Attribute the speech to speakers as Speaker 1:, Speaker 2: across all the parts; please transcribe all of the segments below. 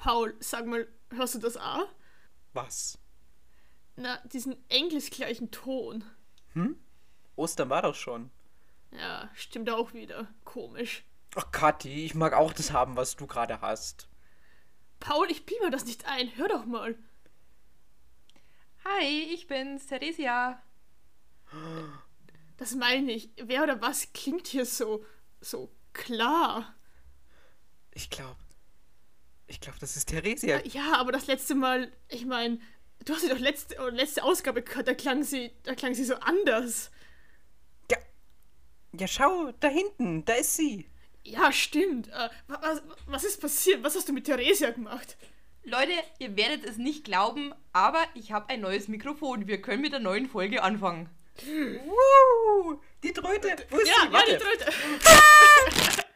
Speaker 1: Paul, sag mal, hörst du das auch?
Speaker 2: Was?
Speaker 1: Na, diesen engelsgleichen Ton.
Speaker 2: Hm? Ostern war doch schon.
Speaker 1: Ja, stimmt auch wieder. Komisch.
Speaker 2: Ach, Kathi, ich mag auch das haben, was du gerade hast.
Speaker 1: Paul, ich biege mir das nicht ein. Hör doch mal.
Speaker 3: Hi, ich bin's, Theresia.
Speaker 1: Das meine ich. Wer oder was klingt hier so, so klar?
Speaker 2: Ich glaube, ich glaube, das ist Theresia.
Speaker 1: Ja, aber das letzte Mal, ich meine, du hast sie doch letzte, letzte Ausgabe gehört, da klang sie, da klang sie so anders.
Speaker 2: Ja, ja, schau, da hinten, da ist sie.
Speaker 1: Ja, stimmt. Äh, was, was ist passiert? Was hast du mit Theresia gemacht?
Speaker 3: Leute, ihr werdet es nicht glauben, aber ich habe ein neues Mikrofon. Wir können mit der neuen Folge anfangen.
Speaker 2: Woo! Die Tröte! Wo ist
Speaker 1: ja,
Speaker 2: sie?
Speaker 1: ja, die Tröte.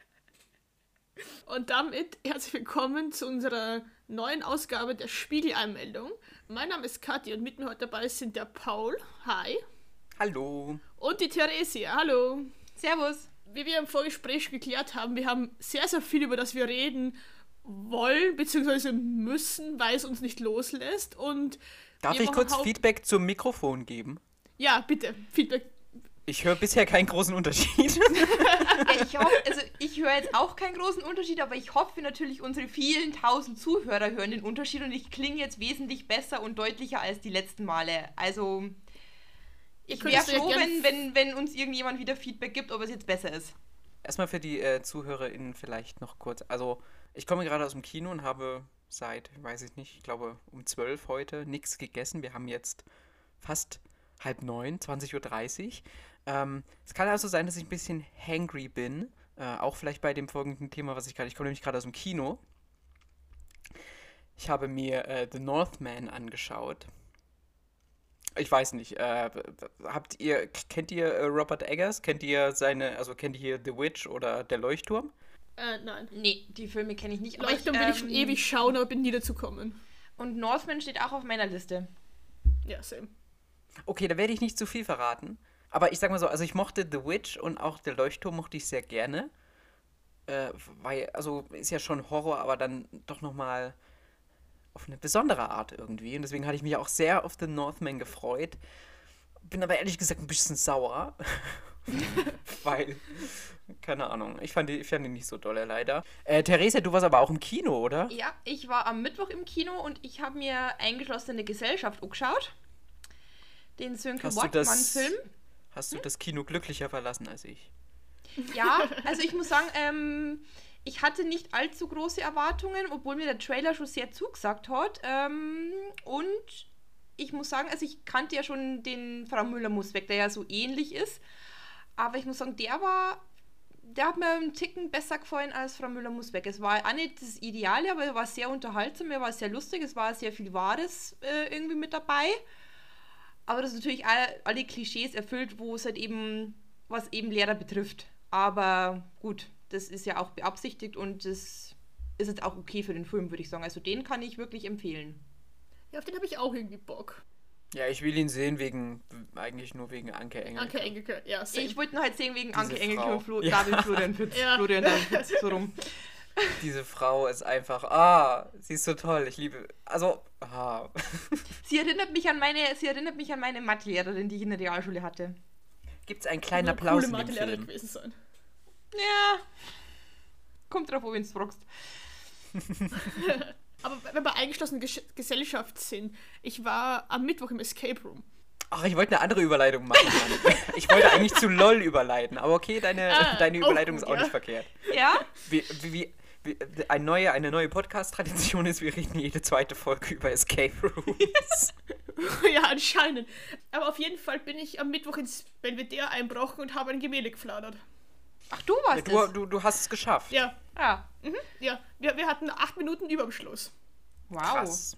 Speaker 1: Und damit herzlich willkommen zu unserer neuen Ausgabe der Spiegeleinmeldung. Mein Name ist Kathi und mit mir heute dabei sind der Paul. Hi.
Speaker 2: Hallo.
Speaker 1: Und die Theresia. Hallo.
Speaker 3: Servus.
Speaker 1: Wie wir im Vorgespräch geklärt haben, wir haben sehr, sehr viel, über das wir reden wollen, bzw. müssen, weil es uns nicht loslässt. Und
Speaker 2: Darf ich kurz Feedback zum Mikrofon geben?
Speaker 1: Ja, bitte. Feedback.
Speaker 2: Ich höre bisher keinen großen Unterschied.
Speaker 3: Ich hoffe, also ich höre jetzt auch keinen großen Unterschied, aber ich hoffe natürlich, unsere vielen tausend Zuhörer hören den Unterschied und ich klinge jetzt wesentlich besser und deutlicher als die letzten Male. Also ich wäre froh, wenn, wenn, wenn uns irgendjemand wieder Feedback gibt, ob es jetzt besser ist.
Speaker 2: Erstmal für die äh, ZuhörerInnen vielleicht noch kurz. Also, ich komme gerade aus dem Kino und habe seit, weiß ich nicht, ich glaube um 12 heute nichts gegessen. Wir haben jetzt fast halb neun, 20.30 Uhr. Ähm, es kann also sein, dass ich ein bisschen hangry bin. Äh, auch vielleicht bei dem folgenden Thema, was ich gerade. Ich komme nämlich gerade aus dem Kino. Ich habe mir äh, The Northman angeschaut. Ich weiß nicht. Äh, habt ihr, kennt ihr äh, Robert Eggers? Kennt ihr seine, also kennt ihr The Witch oder Der Leuchtturm?
Speaker 1: Äh, nein.
Speaker 3: Nee, die Filme kenne ich nicht. aber
Speaker 1: Leuchtturm will ich schon
Speaker 3: ähm,
Speaker 1: ewig schauen, aber bin nie dazu gekommen.
Speaker 3: Und Northman steht auch auf meiner Liste.
Speaker 1: Ja, same.
Speaker 2: Okay, da werde ich nicht zu viel verraten. Aber ich sag mal so, also ich mochte The Witch und auch Der Leuchtturm mochte ich sehr gerne. Äh, weil, also ist ja schon Horror, aber dann doch nochmal auf eine besondere Art irgendwie. Und deswegen hatte ich mich auch sehr auf The Northman gefreut. Bin aber ehrlich gesagt ein bisschen sauer. weil, keine Ahnung, ich fand, die, ich fand die nicht so dolle leider. Äh, Theresa, du warst aber auch im Kino, oder?
Speaker 3: Ja, ich war am Mittwoch im Kino und ich habe mir eingeschlossene Gesellschaft angeschaut. Den Sönke Wortmann-Film.
Speaker 2: Hast du das Kino glücklicher verlassen als ich?
Speaker 3: Ja, also ich muss sagen, ähm, ich hatte nicht allzu große Erwartungen, obwohl mir der Trailer schon sehr zugesagt hat. Ähm, und ich muss sagen, also ich kannte ja schon den Frau Müller-Musbeck, der ja so ähnlich ist. Aber ich muss sagen, der war, der hat mir einen Ticken besser gefallen als Frau Müller-Musbeck. Es war auch nicht das Ideale, aber er war sehr unterhaltsam, er war sehr lustig, es war sehr viel Wahres äh, irgendwie mit dabei. Aber das ist natürlich alle, alle Klischees erfüllt, wo es halt eben, was eben Lehrer betrifft. Aber gut, das ist ja auch beabsichtigt und das ist jetzt auch okay für den Film, würde ich sagen. Also den kann ich wirklich empfehlen.
Speaker 1: Ja, auf den habe ich auch irgendwie Bock.
Speaker 2: Ja, ich will ihn sehen wegen, eigentlich nur wegen Anke Engel.
Speaker 1: Anke Engelke, ja, same.
Speaker 3: Ich wollte nur halt sehen wegen
Speaker 2: Diese
Speaker 3: Anke Engelke
Speaker 2: Frau.
Speaker 3: und Flo,
Speaker 2: Ja.
Speaker 3: David Florian Fitz.
Speaker 1: Ja.
Speaker 3: Florian David Fitz, so rum.
Speaker 2: Diese Frau ist einfach, ah, sie ist so toll. Ich liebe, also, ah.
Speaker 3: Sie erinnert mich an meine, sie erinnert mich an meine Mathelehrerin, die ich in der Realschule hatte.
Speaker 2: Gibt es einen kleinen
Speaker 1: Eine
Speaker 2: Applaus
Speaker 1: coole
Speaker 2: in dem
Speaker 1: Mathelehrerin
Speaker 2: Film?
Speaker 1: gewesen sein.
Speaker 3: Ja. Kommt drauf, ob du fragst.
Speaker 1: Aber wenn wir eingeschlossene Gesch Gesellschaft sind, ich war am Mittwoch im Escape Room.
Speaker 2: Ach, ich wollte eine andere Überleitung machen. Mann. Ich wollte eigentlich zu LOL überleiten, aber okay, deine,
Speaker 1: Ah,
Speaker 2: deine
Speaker 1: auch
Speaker 2: Überleitung
Speaker 1: gut,
Speaker 2: ist auch
Speaker 1: ja.
Speaker 2: nicht verkehrt.
Speaker 3: Ja?
Speaker 2: Wie, wie, wie, eine neue, eine neue Podcast-Tradition ist, wir reden jede zweite Folge über Escape Rooms.
Speaker 1: ja, anscheinend. Aber auf jeden Fall bin ich am Mittwoch ins Belvedere einbrochen und habe ein Gemälde gefladert.
Speaker 3: Ach, du warst
Speaker 2: du,
Speaker 3: es.
Speaker 2: du, du hast es geschafft.
Speaker 1: Ja,
Speaker 3: Ah,
Speaker 1: ja. Wir, wir hatten acht Minuten über am Schluss.
Speaker 3: wow.
Speaker 2: Krass.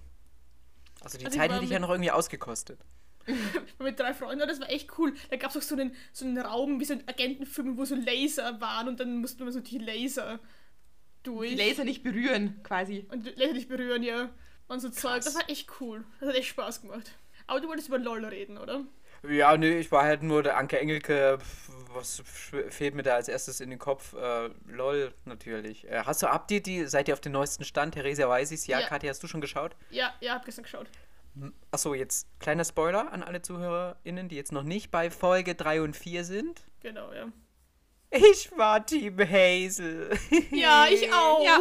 Speaker 2: Also die
Speaker 1: Also
Speaker 2: Zeit hätte ich ja noch irgendwie ausgekostet.
Speaker 1: mit drei Freunden, und das war echt cool. Da gab es auch so einen, so einen Raum wie so ein Agentenfilm, wo so Laser waren und dann mussten wir so die Laser durch.
Speaker 3: Die Laser nicht berühren, quasi.
Speaker 1: Und die Laser nicht berühren, ja. Und so Zeug. Das war echt cool. Das hat echt Spaß gemacht. Aber du wolltest über LOL reden, oder?
Speaker 2: Ja, nee, ich war halt nur der Anke Engelke. Was fehlt mir da als erstes in den Kopf? Äh, lol, natürlich. Äh, hast du Update? Die, seid ihr auf dem neuesten Stand? Theresia weiß ich's. Ja,
Speaker 1: Ja.
Speaker 2: Katja, hast du schon geschaut?
Speaker 1: Ja, ja, hab gestern geschaut.
Speaker 2: Achso, jetzt kleiner Spoiler an alle ZuhörerInnen, die jetzt noch nicht bei Folge 3 und 4 sind.
Speaker 1: Genau, ja.
Speaker 2: Ich war Team Hazel.
Speaker 1: Ja, ich auch.
Speaker 3: Ja.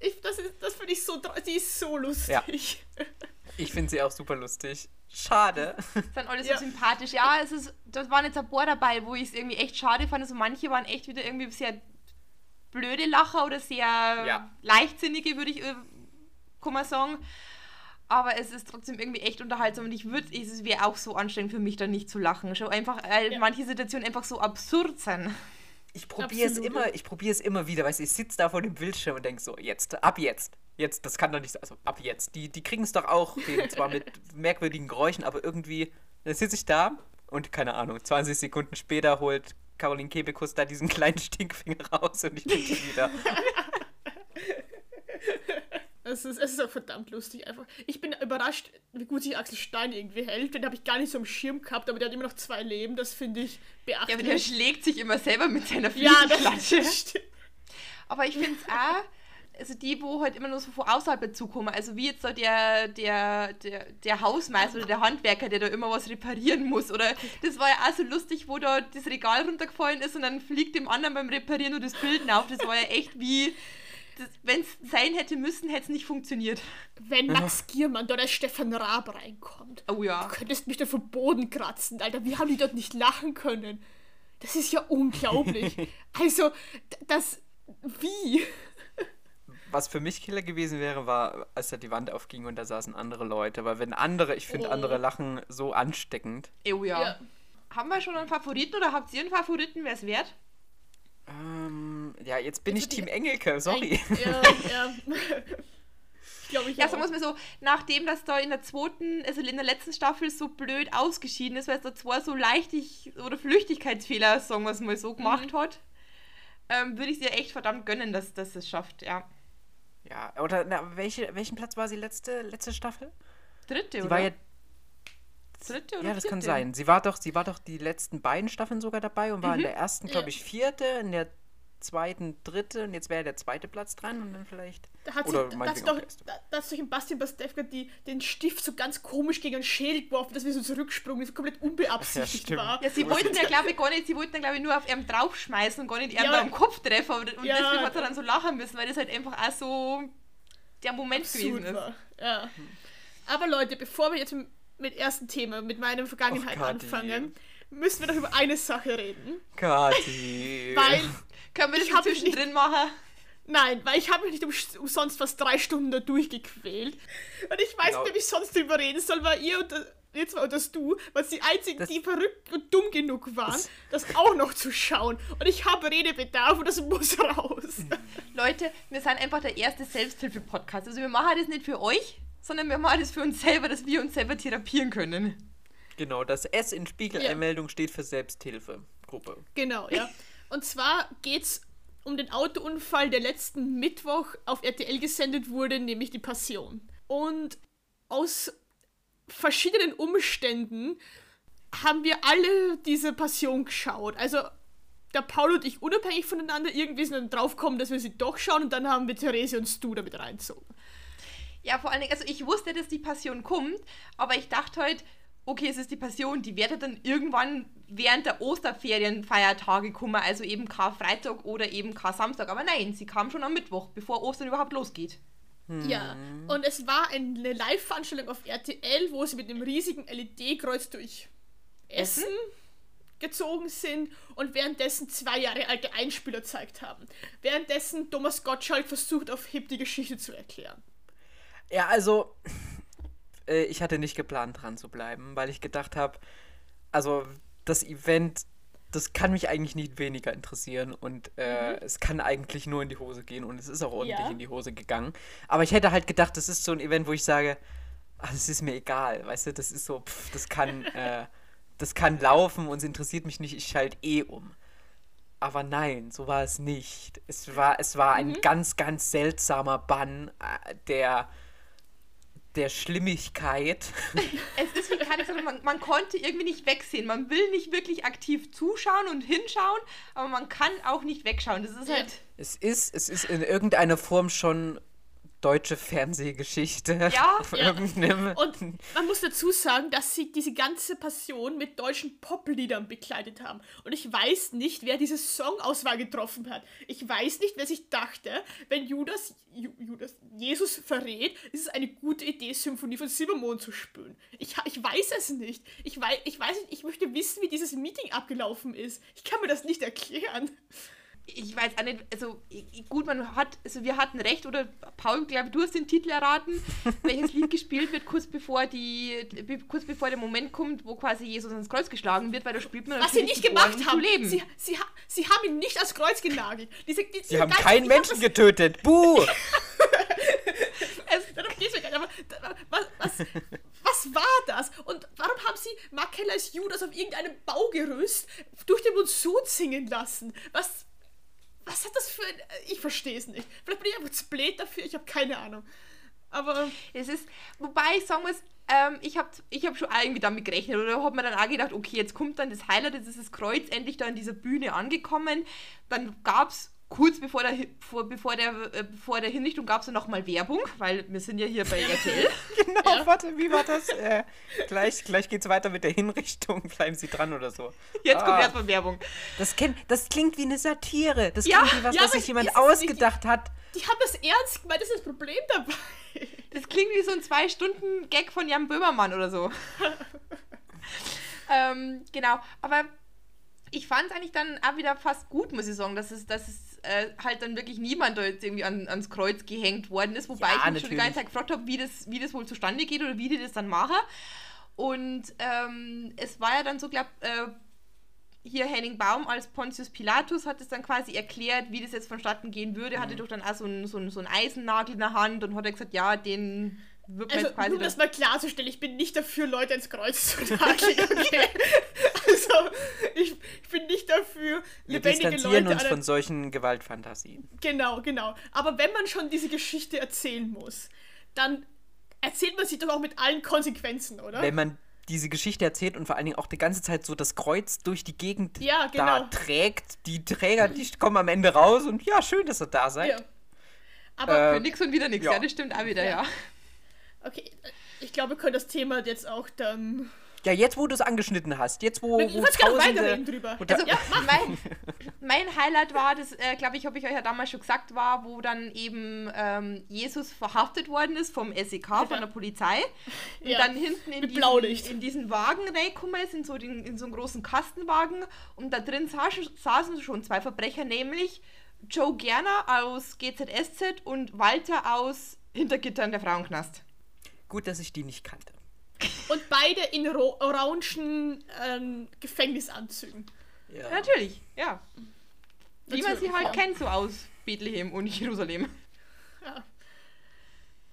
Speaker 1: Ich, das ist, das finde ich so, die ist so lustig.
Speaker 2: Ich finde sie auch super lustig. Schade.
Speaker 3: sind alle so
Speaker 1: Ja.
Speaker 3: sympathisch. Ja, es ist, da waren jetzt ein paar dabei, wo ich es irgendwie echt schade fand. Also manche waren echt wieder irgendwie sehr blöde Lacher oder sehr
Speaker 2: Ja.
Speaker 3: leichtsinnige, würde ich äh, kann man sagen. Aber es ist trotzdem irgendwie echt unterhaltsam und ich würde, es wäre auch so anstrengend für mich, dann nicht zu lachen. Schon einfach, weil
Speaker 1: Ja.
Speaker 3: manche Situationen einfach so absurd sind.
Speaker 2: Ich probiere es immer, ich probiere es immer wieder, weißt du, ich sitze da vor dem Bildschirm und denke so, jetzt, ab jetzt. Jetzt, das kann doch nicht sein. Also ab jetzt. Die, die kriegen es doch auch hin, zwar mit merkwürdigen Geräuschen, aber irgendwie, dann sitze ich da und keine Ahnung, 20 Sekunden später holt Caroline Kebekus da diesen kleinen Stinkfinger raus und ich denke wieder.
Speaker 1: Es ist, es ist auch verdammt lustig einfach. Ich bin überrascht, wie gut sich Axel Stein irgendwie hält. Den habe ich gar nicht so im Schirm gehabt, aber der hat immer noch zwei Leben. Das finde ich
Speaker 3: Ja, aber der
Speaker 1: beachtlich.
Speaker 3: schlägt sich immer selber mit seiner
Speaker 1: Ja, das
Speaker 3: Fliegenklatsche.
Speaker 1: stimmt.
Speaker 3: Aber ich finde es auch, also die, wo halt immer nur so von außerhalb dazukommen, also wie jetzt so der, der, der, der Hausmeister oder der Handwerker, der da immer was reparieren muss. Oder das war ja auch so lustig, wo da das Regal runtergefallen ist und dann fliegt dem anderen beim Reparieren nur das Bild auf. Das war ja echt wie, wenn es sein hätte müssen, hätte es nicht funktioniert.
Speaker 1: Wenn Max Giermann dort als Stefan Raab reinkommt,
Speaker 3: Oh ja.
Speaker 1: du könntest mich da vom Boden kratzen, Alter. Wie haben die dort nicht lachen können? Das ist ja unglaublich. also, das. Wie?
Speaker 2: Was für mich Killer gewesen wäre, war, als da die Wand aufging und da saßen andere Leute. Weil wenn andere, ich finde
Speaker 1: Oh.
Speaker 2: andere lachen so ansteckend.
Speaker 3: Oh ja.
Speaker 1: Ja.
Speaker 3: Haben wir schon einen Favoriten oder habt ihr einen Favoriten, wer es wert?
Speaker 2: Ähm, ja, jetzt bin
Speaker 1: Jetzt
Speaker 2: ich Team Engelke, sorry.
Speaker 1: Ja, ja. Glaube ich
Speaker 3: Ja, wir es mal so, nachdem das da in der zweiten, also in der letzten Staffel so blöd ausgeschieden ist, weil es da zwar so leichtig oder Flüchtigkeitsfehler, sagen wir es mal so, gemacht
Speaker 1: Mhm.
Speaker 3: hat, ähm, würde ich sie echt verdammt gönnen, dass, dass es schafft, ja.
Speaker 2: Ja, oder na, welche, welchen Platz war sie letzte, letzte Staffel?
Speaker 3: Dritte,
Speaker 2: Sie
Speaker 3: oder?
Speaker 2: war ja
Speaker 3: Dritte oder
Speaker 2: Ja, das kann
Speaker 3: vierte?
Speaker 2: sein. Sie war doch, sie war doch die letzten beiden Staffeln sogar dabei und war in der ersten, glaube
Speaker 1: Ja.
Speaker 2: ich, vierte, in der zweiten, dritte und jetzt wäre der zweite Platz dran und dann vielleicht.
Speaker 1: Da hat
Speaker 2: Oder
Speaker 1: sich, doch, da, hat sich ein Bastian Pastewka die, den Stift so ganz komisch gegen den Schädel geworfen, dass wir so zurücksprungen, das komplett unbeabsichtigt
Speaker 2: stimmt.
Speaker 1: war.
Speaker 3: Ja, sie wollten ja, glaube ich, gar nicht, sie wollten, glaube ich, nur auf ihm draufschmeißen und gar nicht ihm
Speaker 1: Ja.
Speaker 3: da am Kopf treffen. Und, und
Speaker 1: Ja.
Speaker 3: deswegen hat er dann so lachen müssen, weil das halt einfach auch so der Moment gewesen
Speaker 1: Absurd
Speaker 3: ist.
Speaker 1: war. Ja. Aber Leute, bevor wir jetzt mit ersten Thema, mit meiner Vergangenheit
Speaker 2: Och,
Speaker 1: anfangen, müssen wir noch über eine Sache reden.
Speaker 2: Kathi.
Speaker 1: Weil,
Speaker 3: Können wir das
Speaker 1: Ich
Speaker 3: zwischendrin machen?
Speaker 1: nein, weil ich habe mich nicht um, umsonst fast drei Stunden da durchgequält. Und ich weiß
Speaker 2: Genau.
Speaker 1: nicht, wie ich sonst drüber reden soll, weil ihr und das, zwei und das du, was die einzigen,
Speaker 2: Das-
Speaker 1: die verrückt und dumm genug waren, das, auch noch zu schauen. Und ich habe Redebedarf und das muss raus.
Speaker 3: Leute, wir sind einfach der erste Selbsthilfe-Podcast. Also wir machen das nicht für euch, sondern wir machen das für uns selber, dass wir uns selber therapieren können.
Speaker 2: Genau, das S in Spiegeleinmeldung steht für Selbsthilfegruppe.
Speaker 1: Genau, ja. Und zwar geht's um den Autounfall, der letzten Mittwoch auf RTL gesendet wurde, nämlich die Passion. Und aus verschiedenen Umständen haben wir alle diese Passion geschaut. Also der Paul und ich unabhängig voneinander irgendwie sind dann draufgekommen, dass wir sie doch schauen und dann haben wir Therese und Stu damit reinzogen.
Speaker 3: Ja, vor allen Dingen, also ich wusste, dass die Passion kommt, aber ich dachte halt, okay, es ist die Passion, die wird dann irgendwann während der Osterferienfeiertage kommen, also eben Karfreitag oder eben Kar-Samstag. Aber nein, sie kam schon am Mittwoch, bevor Ostern überhaupt losgeht.
Speaker 1: Ja, und es war eine Live-Veranstaltung auf RTL, wo sie mit einem riesigen LED-Kreuz durch Essen gezogen sind und währenddessen zwei Jahre alte Einspieler gezeigt haben. Währenddessen Thomas Gottschalk versucht, auf Hip die Geschichte zu erklären.
Speaker 2: Ja, also, äh, ich hatte nicht geplant, dran zu bleiben, weil ich gedacht habe, also, das Event, das kann mich eigentlich nicht weniger interessieren und äh, es kann eigentlich nur in die Hose gehen und es ist auch ordentlich
Speaker 1: Ja.
Speaker 2: in die Hose gegangen. Aber ich hätte halt gedacht, das ist so ein Event, wo ich sage, ach, es ist mir egal, weißt du, das ist so, pff, das kann, äh, das kann laufen und es interessiert mich nicht, ich schalte eh um. Aber nein, so war es nicht. Es war, es war ein ganz, ganz seltsamer Bann, äh, der der Schlimmigkeit.
Speaker 3: Es ist wie keine man, man konnte irgendwie nicht wegsehen. Man will nicht wirklich aktiv zuschauen und hinschauen, aber man kann auch nicht wegschauen. Das ist halt.
Speaker 2: Es ist, es ist in irgendeiner Form schon deutsche Fernsehgeschichte.
Speaker 3: Ja,
Speaker 2: auf
Speaker 1: ja.
Speaker 2: irgendeinem-
Speaker 1: Und man muss dazu sagen, dass sie diese ganze Passion mit deutschen Popliedern bekleidet haben. Und ich weiß nicht, wer diese Songauswahl getroffen hat. Ich weiß nicht, wer sich dachte, wenn Judas, Ju, Judas Jesus verrät, ist es eine gute Idee, Symphonie von Silbermond zu spielen. Ich, ich weiß es nicht. Ich weiß, ich weiß nicht, ich möchte wissen, wie dieses Meeting abgelaufen ist. Ich kann mir das nicht erklären.
Speaker 3: Ich weiß auch nicht, also gut, man hat, also wir hatten recht, oder Paul, glaube du hast den Titel erraten, welches Lied gespielt wird, kurz bevor die, kurz bevor der Moment kommt, wo quasi Jesus ans Kreuz geschlagen wird, weil da spielt man
Speaker 1: Was sie nicht gemacht haben.
Speaker 3: leben.
Speaker 1: Sie, sie, sie haben ihn nicht ans Kreuz genagelt. Diese, die,
Speaker 2: Sie haben keinen Menschen
Speaker 1: getötet.
Speaker 2: getötet. Buh!
Speaker 1: Es, darum geht's mir gar nicht. Aber was, was, was war das? Und warum haben sie Mark Keller als Judas auf irgendeinem Baugerüst durch den Monsun singen lassen? Was, was hat das für ein... Ich verstehe es nicht. Vielleicht bin ich einfach zu blöd dafür, ich habe keine Ahnung. Aber
Speaker 3: Es ist, wobei ich sagen muss, ähm, ich habe ich hab schon irgendwie damit gerechnet oder habe mir dann auch gedacht, okay, jetzt kommt dann das Highlight, jetzt ist das Kreuz endlich da an dieser Bühne angekommen. Dann gab es kurz bevor der, vor, bevor der, äh, bevor der Hinrichtung gab es dann nochmal Werbung, weil wir sind ja hier bei RTL.
Speaker 2: Genau, warte, wie war das? Äh, gleich gleich geht's weiter mit der Hinrichtung. Bleiben Sie dran oder so.
Speaker 3: Jetzt kommt
Speaker 2: Ah.
Speaker 3: erstmal Werbung.
Speaker 2: Das, kennt, das klingt wie eine Satire. Das
Speaker 3: Ja,
Speaker 2: klingt wie was,
Speaker 1: ja,
Speaker 2: was sich jemand
Speaker 1: es nicht.
Speaker 2: ausgedacht hat.
Speaker 1: die haben das ernst gemeint, das ist das Problem dabei.
Speaker 3: Das klingt wie so ein zwei Stunden Gag von Jan Böhmermann oder so. ähm, genau, aber ich fand es eigentlich dann auch wieder fast gut, muss ich sagen, dass es, dass es äh, halt dann wirklich niemand da jetzt irgendwie an, ans Kreuz gehängt worden ist, wobei
Speaker 2: Ja,
Speaker 3: ich mich schon die
Speaker 2: natürlich.
Speaker 3: ganze Zeit gefragt habe, wie das, wie das wohl zustande geht oder wie die das dann machen. Und ähm, es war ja dann so, glaub, äh, hier Henning Baum als Pontius Pilatus hat es dann quasi erklärt, wie das jetzt vonstatten gehen würde.
Speaker 2: Mhm.
Speaker 3: Hatte doch dann auch so einen so so einen Eisennagel in der Hand und hat er gesagt, ja, den wird
Speaker 1: Also,
Speaker 3: jetzt quasi.
Speaker 1: nur um das mal klarzustellen, ich bin nicht dafür, Leute ins Kreuz zu nageln, okay? also, ich, ich bin nicht dafür,
Speaker 2: Wir
Speaker 1: lebendige
Speaker 2: distanzieren
Speaker 1: Leute
Speaker 2: uns von solchen Gewaltfantasien.
Speaker 1: Genau, genau. Aber wenn man schon diese Geschichte erzählen muss, dann erzählt man sie doch auch mit allen Konsequenzen, oder?
Speaker 2: Wenn man diese Geschichte erzählt und vor allen Dingen auch die ganze Zeit so das Kreuz durch die Gegend
Speaker 1: Ja,
Speaker 2: da
Speaker 1: genau.
Speaker 2: trägt, die Träger, die kommen am Ende raus und ja, schön, dass ihr da seid.
Speaker 1: ja. Aber,
Speaker 2: Äh,
Speaker 3: Für nix und wieder nichts.
Speaker 2: ja.
Speaker 3: Ja. das stimmt auch wieder, ja.
Speaker 1: Okay, ich glaube, wir können das Thema jetzt auch dann.
Speaker 2: Ja, jetzt wo du es angeschnitten hast, jetzt wo,
Speaker 1: Ich
Speaker 2: wo Tausende...
Speaker 1: weiterreden drüber.
Speaker 3: Also, mein, mein Highlight war, das äh, glaube ich, habe ich euch ja damals schon gesagt, war, wo dann eben ähm, Jesus verhaftet worden ist vom SEK, von der Polizei. Und
Speaker 1: Ja,
Speaker 3: dann hinten in
Speaker 1: mit
Speaker 3: diesen, in diesen Wagen reingekommen ist, in so, den, in so einen großen Kastenwagen. Und da drin saßen, saßen schon zwei Verbrecher, nämlich Joe Gerner aus GZSZ und Walter aus Hintergittern der Frauenknast.
Speaker 2: Gut, dass ich die nicht kannte.
Speaker 1: Und beide in orangen ähm, Gefängnisanzügen.
Speaker 2: Ja.
Speaker 3: Natürlich, ja. Wie man sie halt
Speaker 1: ja.
Speaker 3: kennt, so aus Bethlehem und Jerusalem.
Speaker 1: Ja.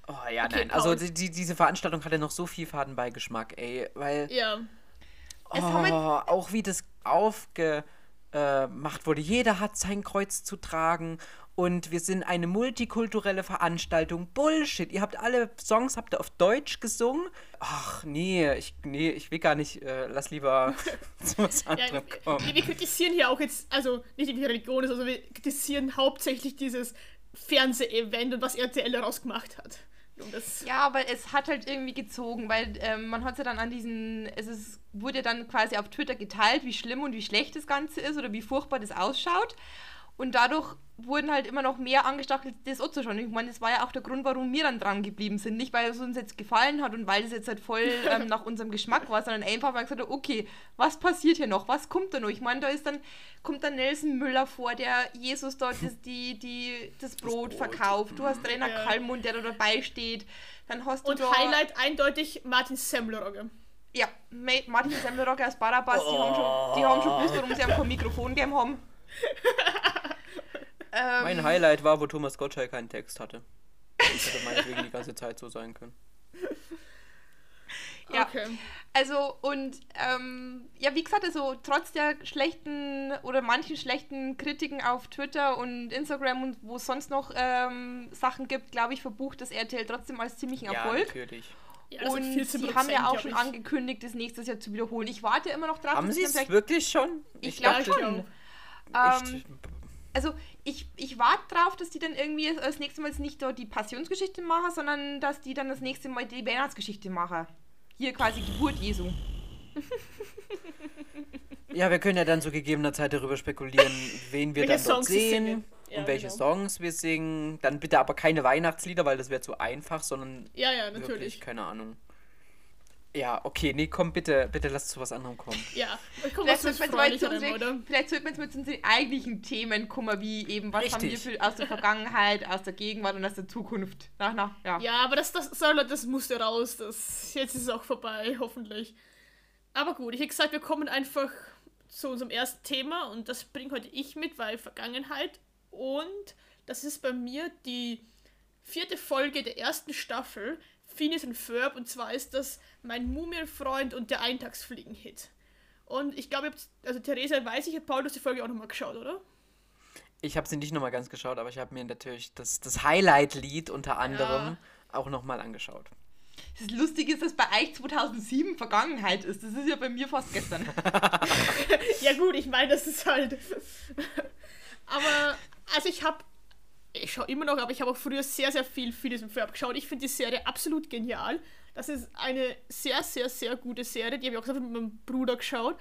Speaker 2: Oh ja,
Speaker 1: Okay,
Speaker 2: nein. Also die, die, diese Veranstaltung hatte noch so viel Fadenbeigeschmack, ey. Weil
Speaker 1: ja.
Speaker 2: Oh,
Speaker 3: jetzt-
Speaker 2: auch wie das aufgemacht wurde. Jeder hat sein Kreuz zu tragen und wir sind eine multikulturelle Veranstaltung. Bullshit. Ihr habt alle Songs habt ihr auf Deutsch gesungen. Ach nee, ich nee, ich will gar nicht. Äh, lass lieber zu was
Speaker 1: Ja,
Speaker 2: anderem kommen.
Speaker 1: wir, wir kritisieren hier auch jetzt, also nicht die Religion ist, also wir kritisieren hauptsächlich dieses Fernseh-Event und was RTL daraus gemacht hat.
Speaker 3: Ja, aber es hat halt irgendwie gezogen, weil ähm, man hat ja dann an diesen, es ist, wurde dann quasi auf Twitter geteilt, wie schlimm und wie schlecht das Ganze ist oder wie furchtbar das ausschaut. Und dadurch wurden halt immer noch mehr angestachelt, das anzuschauen. Ich meine, das war ja auch der Grund, warum wir dann dran geblieben sind. Nicht, weil es uns jetzt gefallen hat und weil es jetzt halt voll ähm, nach unserem Geschmack war, sondern einfach, weil wir gesagt haben, okay, was passiert hier noch? Was kommt da noch? Ich meine, da ist dann, kommt dann Nelson Müller vor, der Jesus dort das, die, die, das Brot,
Speaker 2: Brot.
Speaker 3: verkauft. Du hast Trainer
Speaker 1: Ja.
Speaker 3: Kalmund, der da dabei steht. Dann hast du
Speaker 1: und
Speaker 3: da...
Speaker 1: Highlight eindeutig Martin Semmelrogge.
Speaker 3: Ja, Ma- Martin Semmelrocker aus Barabas, die, haben schon, die haben schon gewusst, warum sie am Mikrofon gegeben haben. ähm,
Speaker 2: Mein Highlight war, wo Thomas Gottschalk keinen Text hatte. Das hätte meinetwegen die ganze Zeit so sein können.
Speaker 3: Ja.
Speaker 1: Okay.
Speaker 3: Also, und ähm, ja, wie gesagt, also trotz der schlechten oder manchen schlechten Kritiken auf Twitter und Instagram und wo es sonst noch ähm, Sachen gibt, glaube ich, verbucht das RTL trotzdem als ziemlichen
Speaker 2: Ja,
Speaker 3: Erfolg.
Speaker 2: natürlich.
Speaker 1: Ja, das hat
Speaker 3: und
Speaker 1: 14%,
Speaker 3: sie haben ja auch
Speaker 1: glaub
Speaker 3: schon
Speaker 1: ich.
Speaker 3: angekündigt, das nächstes Jahr zu wiederholen. Ich warte immer noch drauf,
Speaker 2: Haben sie es
Speaker 3: vielleicht.
Speaker 2: wirklich schon?
Speaker 3: Ich glaube
Speaker 1: dachte-
Speaker 3: schon.
Speaker 2: echt-
Speaker 3: Ähm, also ich, ich warte drauf, dass die dann irgendwie als nächstes Mal nicht dort die Passionsgeschichte machen, sondern dass die dann das nächste Mal die Weihnachtsgeschichte machen. Hier quasi Geburt Jesu.
Speaker 2: Ja, wir können ja dann zu gegebener Zeit darüber spekulieren, wen wir dann dort sehen
Speaker 1: singen. Ja,
Speaker 2: und welche
Speaker 1: genau.
Speaker 2: Songs wir singen. Dann bitte aber keine Weihnachtslieder, weil das wäre zu einfach, sondern
Speaker 1: Ja, ja,
Speaker 2: wirklich,
Speaker 1: natürlich.
Speaker 2: keine Ahnung. Ja, okay, nee, komm, bitte, bitte lass zu was anderem kommen.
Speaker 1: Ja, ich komme
Speaker 3: Vielleicht
Speaker 1: was
Speaker 3: sollte man jetzt mal zu unseren- eigentlichen Themen kommen, wie eben, was haben wir
Speaker 2: Richtig.
Speaker 3: für, aus der Vergangenheit, aus der Gegenwart und aus der Zukunft. Na, na, ja.
Speaker 1: Ja, aber das, das, soll, das musste raus. Das, jetzt ist es auch vorbei, hoffentlich. Aber gut, ich hätte gesagt, wir kommen einfach zu unserem ersten Thema und das bringt heute ich mit, weil Vergangenheit. Und das ist bei mir die vierte Folge der ersten Staffel, Phineas und Ferb. Und zwar ist das mein Mumienfreund und der Eintagsfliegen-Hit. Und ich glaube, ihr habt- also Theresa weiß ich, Paul, du hast die Folge auch nochmal geschaut, oder?
Speaker 2: Ich habe sie nicht nochmal ganz geschaut, aber ich habe mir natürlich das, das Highlight-Lied unter anderem auch nochmal angeschaut.
Speaker 3: Das Lustige ist, dass bei euch 2007 Vergangenheit ist. Das ist ja bei mir fast gestern.
Speaker 1: Ja gut, ich meine, das ist halt. aber, also ich habe, ich schaue immer noch, aber ich habe auch früher sehr, sehr viel Phineas und Ferb geschaut. Ich finde die Serie absolut genial. Das ist eine sehr, sehr, sehr gute Serie. Die habe ich auch mit meinem Bruder geschaut.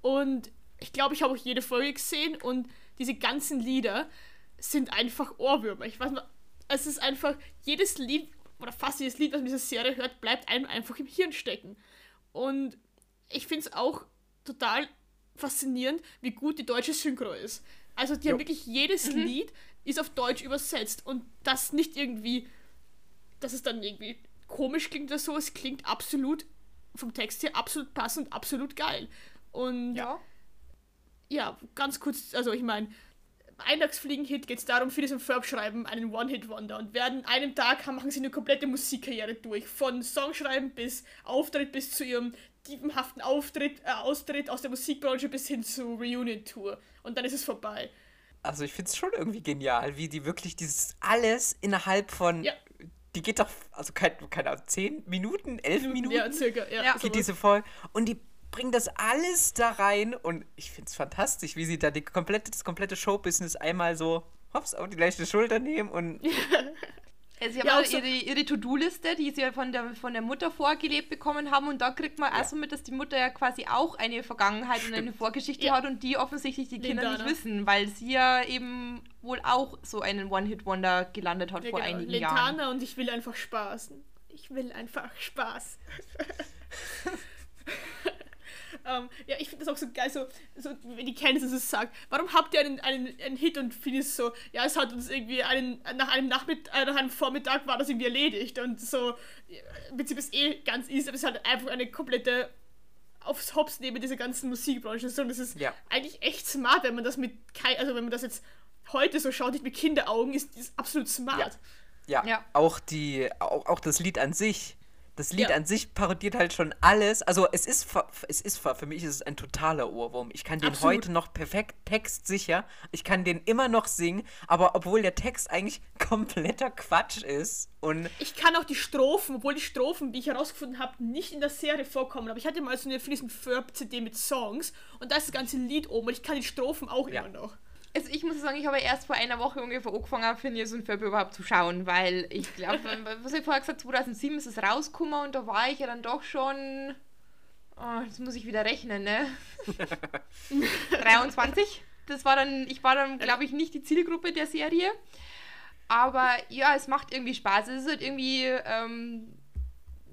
Speaker 1: Und ich glaube, ich habe auch jede Folge gesehen. Und diese ganzen Lieder sind einfach Ohrwürmer. Ich weiß nicht, es ist einfach, jedes Lied, oder fast jedes Lied, was man in dieser Serie hört, bleibt einem einfach im Hirn stecken. Und ich finde es auch total faszinierend, wie gut die deutsche Synchro ist. Also die haben
Speaker 2: Jo.
Speaker 1: wirklich jedes Lied ist auf Deutsch übersetzt und das nicht irgendwie, dass es dann irgendwie komisch klingt oder so. Es klingt absolut vom Text her absolut passend, absolut geil. Und
Speaker 3: Ja.
Speaker 1: ja, ganz kurz, also ich meine, Eintagsfliegen-Hit geht es darum, Phineas und Ferb schreiben einen One-Hit-Wonder und werden einem Tag machen sie eine komplette Musikkarriere durch. Von Songschreiben bis Auftritt bis zu ihrem diebenhaften Auftritt, äh, Austritt aus der Musikbranche bis hin zu Reunion-Tour. Und dann ist es vorbei.
Speaker 2: Also ich finde es schon irgendwie genial, wie die wirklich dieses alles innerhalb von,
Speaker 1: Ja.
Speaker 2: die geht doch, also keine, keine Ahnung, 10 Minuten, 11 Minuten
Speaker 1: Ja, circa. Ja,
Speaker 3: Ja.
Speaker 2: geht diese Folge und die bringen das alles da rein und ich finde es fantastisch, wie sie da die komplette, das komplette Showbusiness einmal so hops auf die leichte Schulter nehmen und
Speaker 3: sie haben
Speaker 1: Ja,
Speaker 3: ja,
Speaker 1: auch so-
Speaker 3: ihre, ihre To-Do-Liste, die sie ja von der, von der Mutter vorgelebt bekommen haben und da kriegt man
Speaker 2: Ja.
Speaker 3: also mit, dass die Mutter ja quasi auch eine Vergangenheit und eine Vorgeschichte
Speaker 1: Ja.
Speaker 3: hat und die offensichtlich die Kinder
Speaker 1: Lindana.
Speaker 3: nicht wissen, weil sie ja eben wohl auch so einen One-Hit-Wonder gelandet hat
Speaker 1: Ja,
Speaker 3: vor
Speaker 1: genau.
Speaker 3: einigen
Speaker 1: Lentana
Speaker 3: Jahren.
Speaker 1: und ich will einfach Spaß. Ich will einfach Spaß. ähm, ja, ich finde das auch so geil, so, so wenn die Candice so sagt, warum habt ihr einen, einen, einen Hit und Phineas so, ja, es hat uns irgendwie einen, nach einem Nachmittag, äh, nach einem Vormittag war das irgendwie erledigt und so, ja, im Prinzip ist eh ganz easy, aber es ist halt einfach eine komplette aufs Hops nehmen dieser ganzen Musikbranche. So, und das ist
Speaker 2: Ja.
Speaker 1: eigentlich echt smart, wenn man das mit kein, also wenn man das jetzt heute so schaut, nicht mit Kinderaugen, ist, ist absolut smart.
Speaker 2: ja,
Speaker 3: Ja.
Speaker 2: auch die, auch, auch das Lied an sich. Das Lied
Speaker 1: Ja.
Speaker 2: an sich parodiert halt schon alles. Also es ist, es ist für mich ist es ein totaler Ohrwurm. Ich kann den
Speaker 1: Absolut.
Speaker 2: heute noch perfekt textsicher. Ich kann den immer noch singen, aber obwohl der Text eigentlich kompletter Quatsch ist und
Speaker 1: Ich kann auch die Strophen, obwohl die Strophen, wie ich herausgefunden habe, nicht in der Serie vorkommen. Aber ich hatte mal so eine Phineas und Ferb CD mit Songs und da ist das ganze Lied oben und ich kann die Strophen auch
Speaker 2: Ja.
Speaker 1: immer noch.
Speaker 3: Also ich muss sagen, ich habe erst vor einer Woche ungefähr angefangen, Phineas und Ferb überhaupt zu schauen, weil ich glaube, was habe ich vorher gesagt, 2007 ist es rausgekommen und da war ich ja dann doch schon, oh, jetzt muss ich wieder rechnen, ne? 23. Das war dann, ich war dann, glaube ich, nicht die Zielgruppe der Serie. Aber ja, es macht irgendwie Spaß. Es ist halt irgendwie, ähm,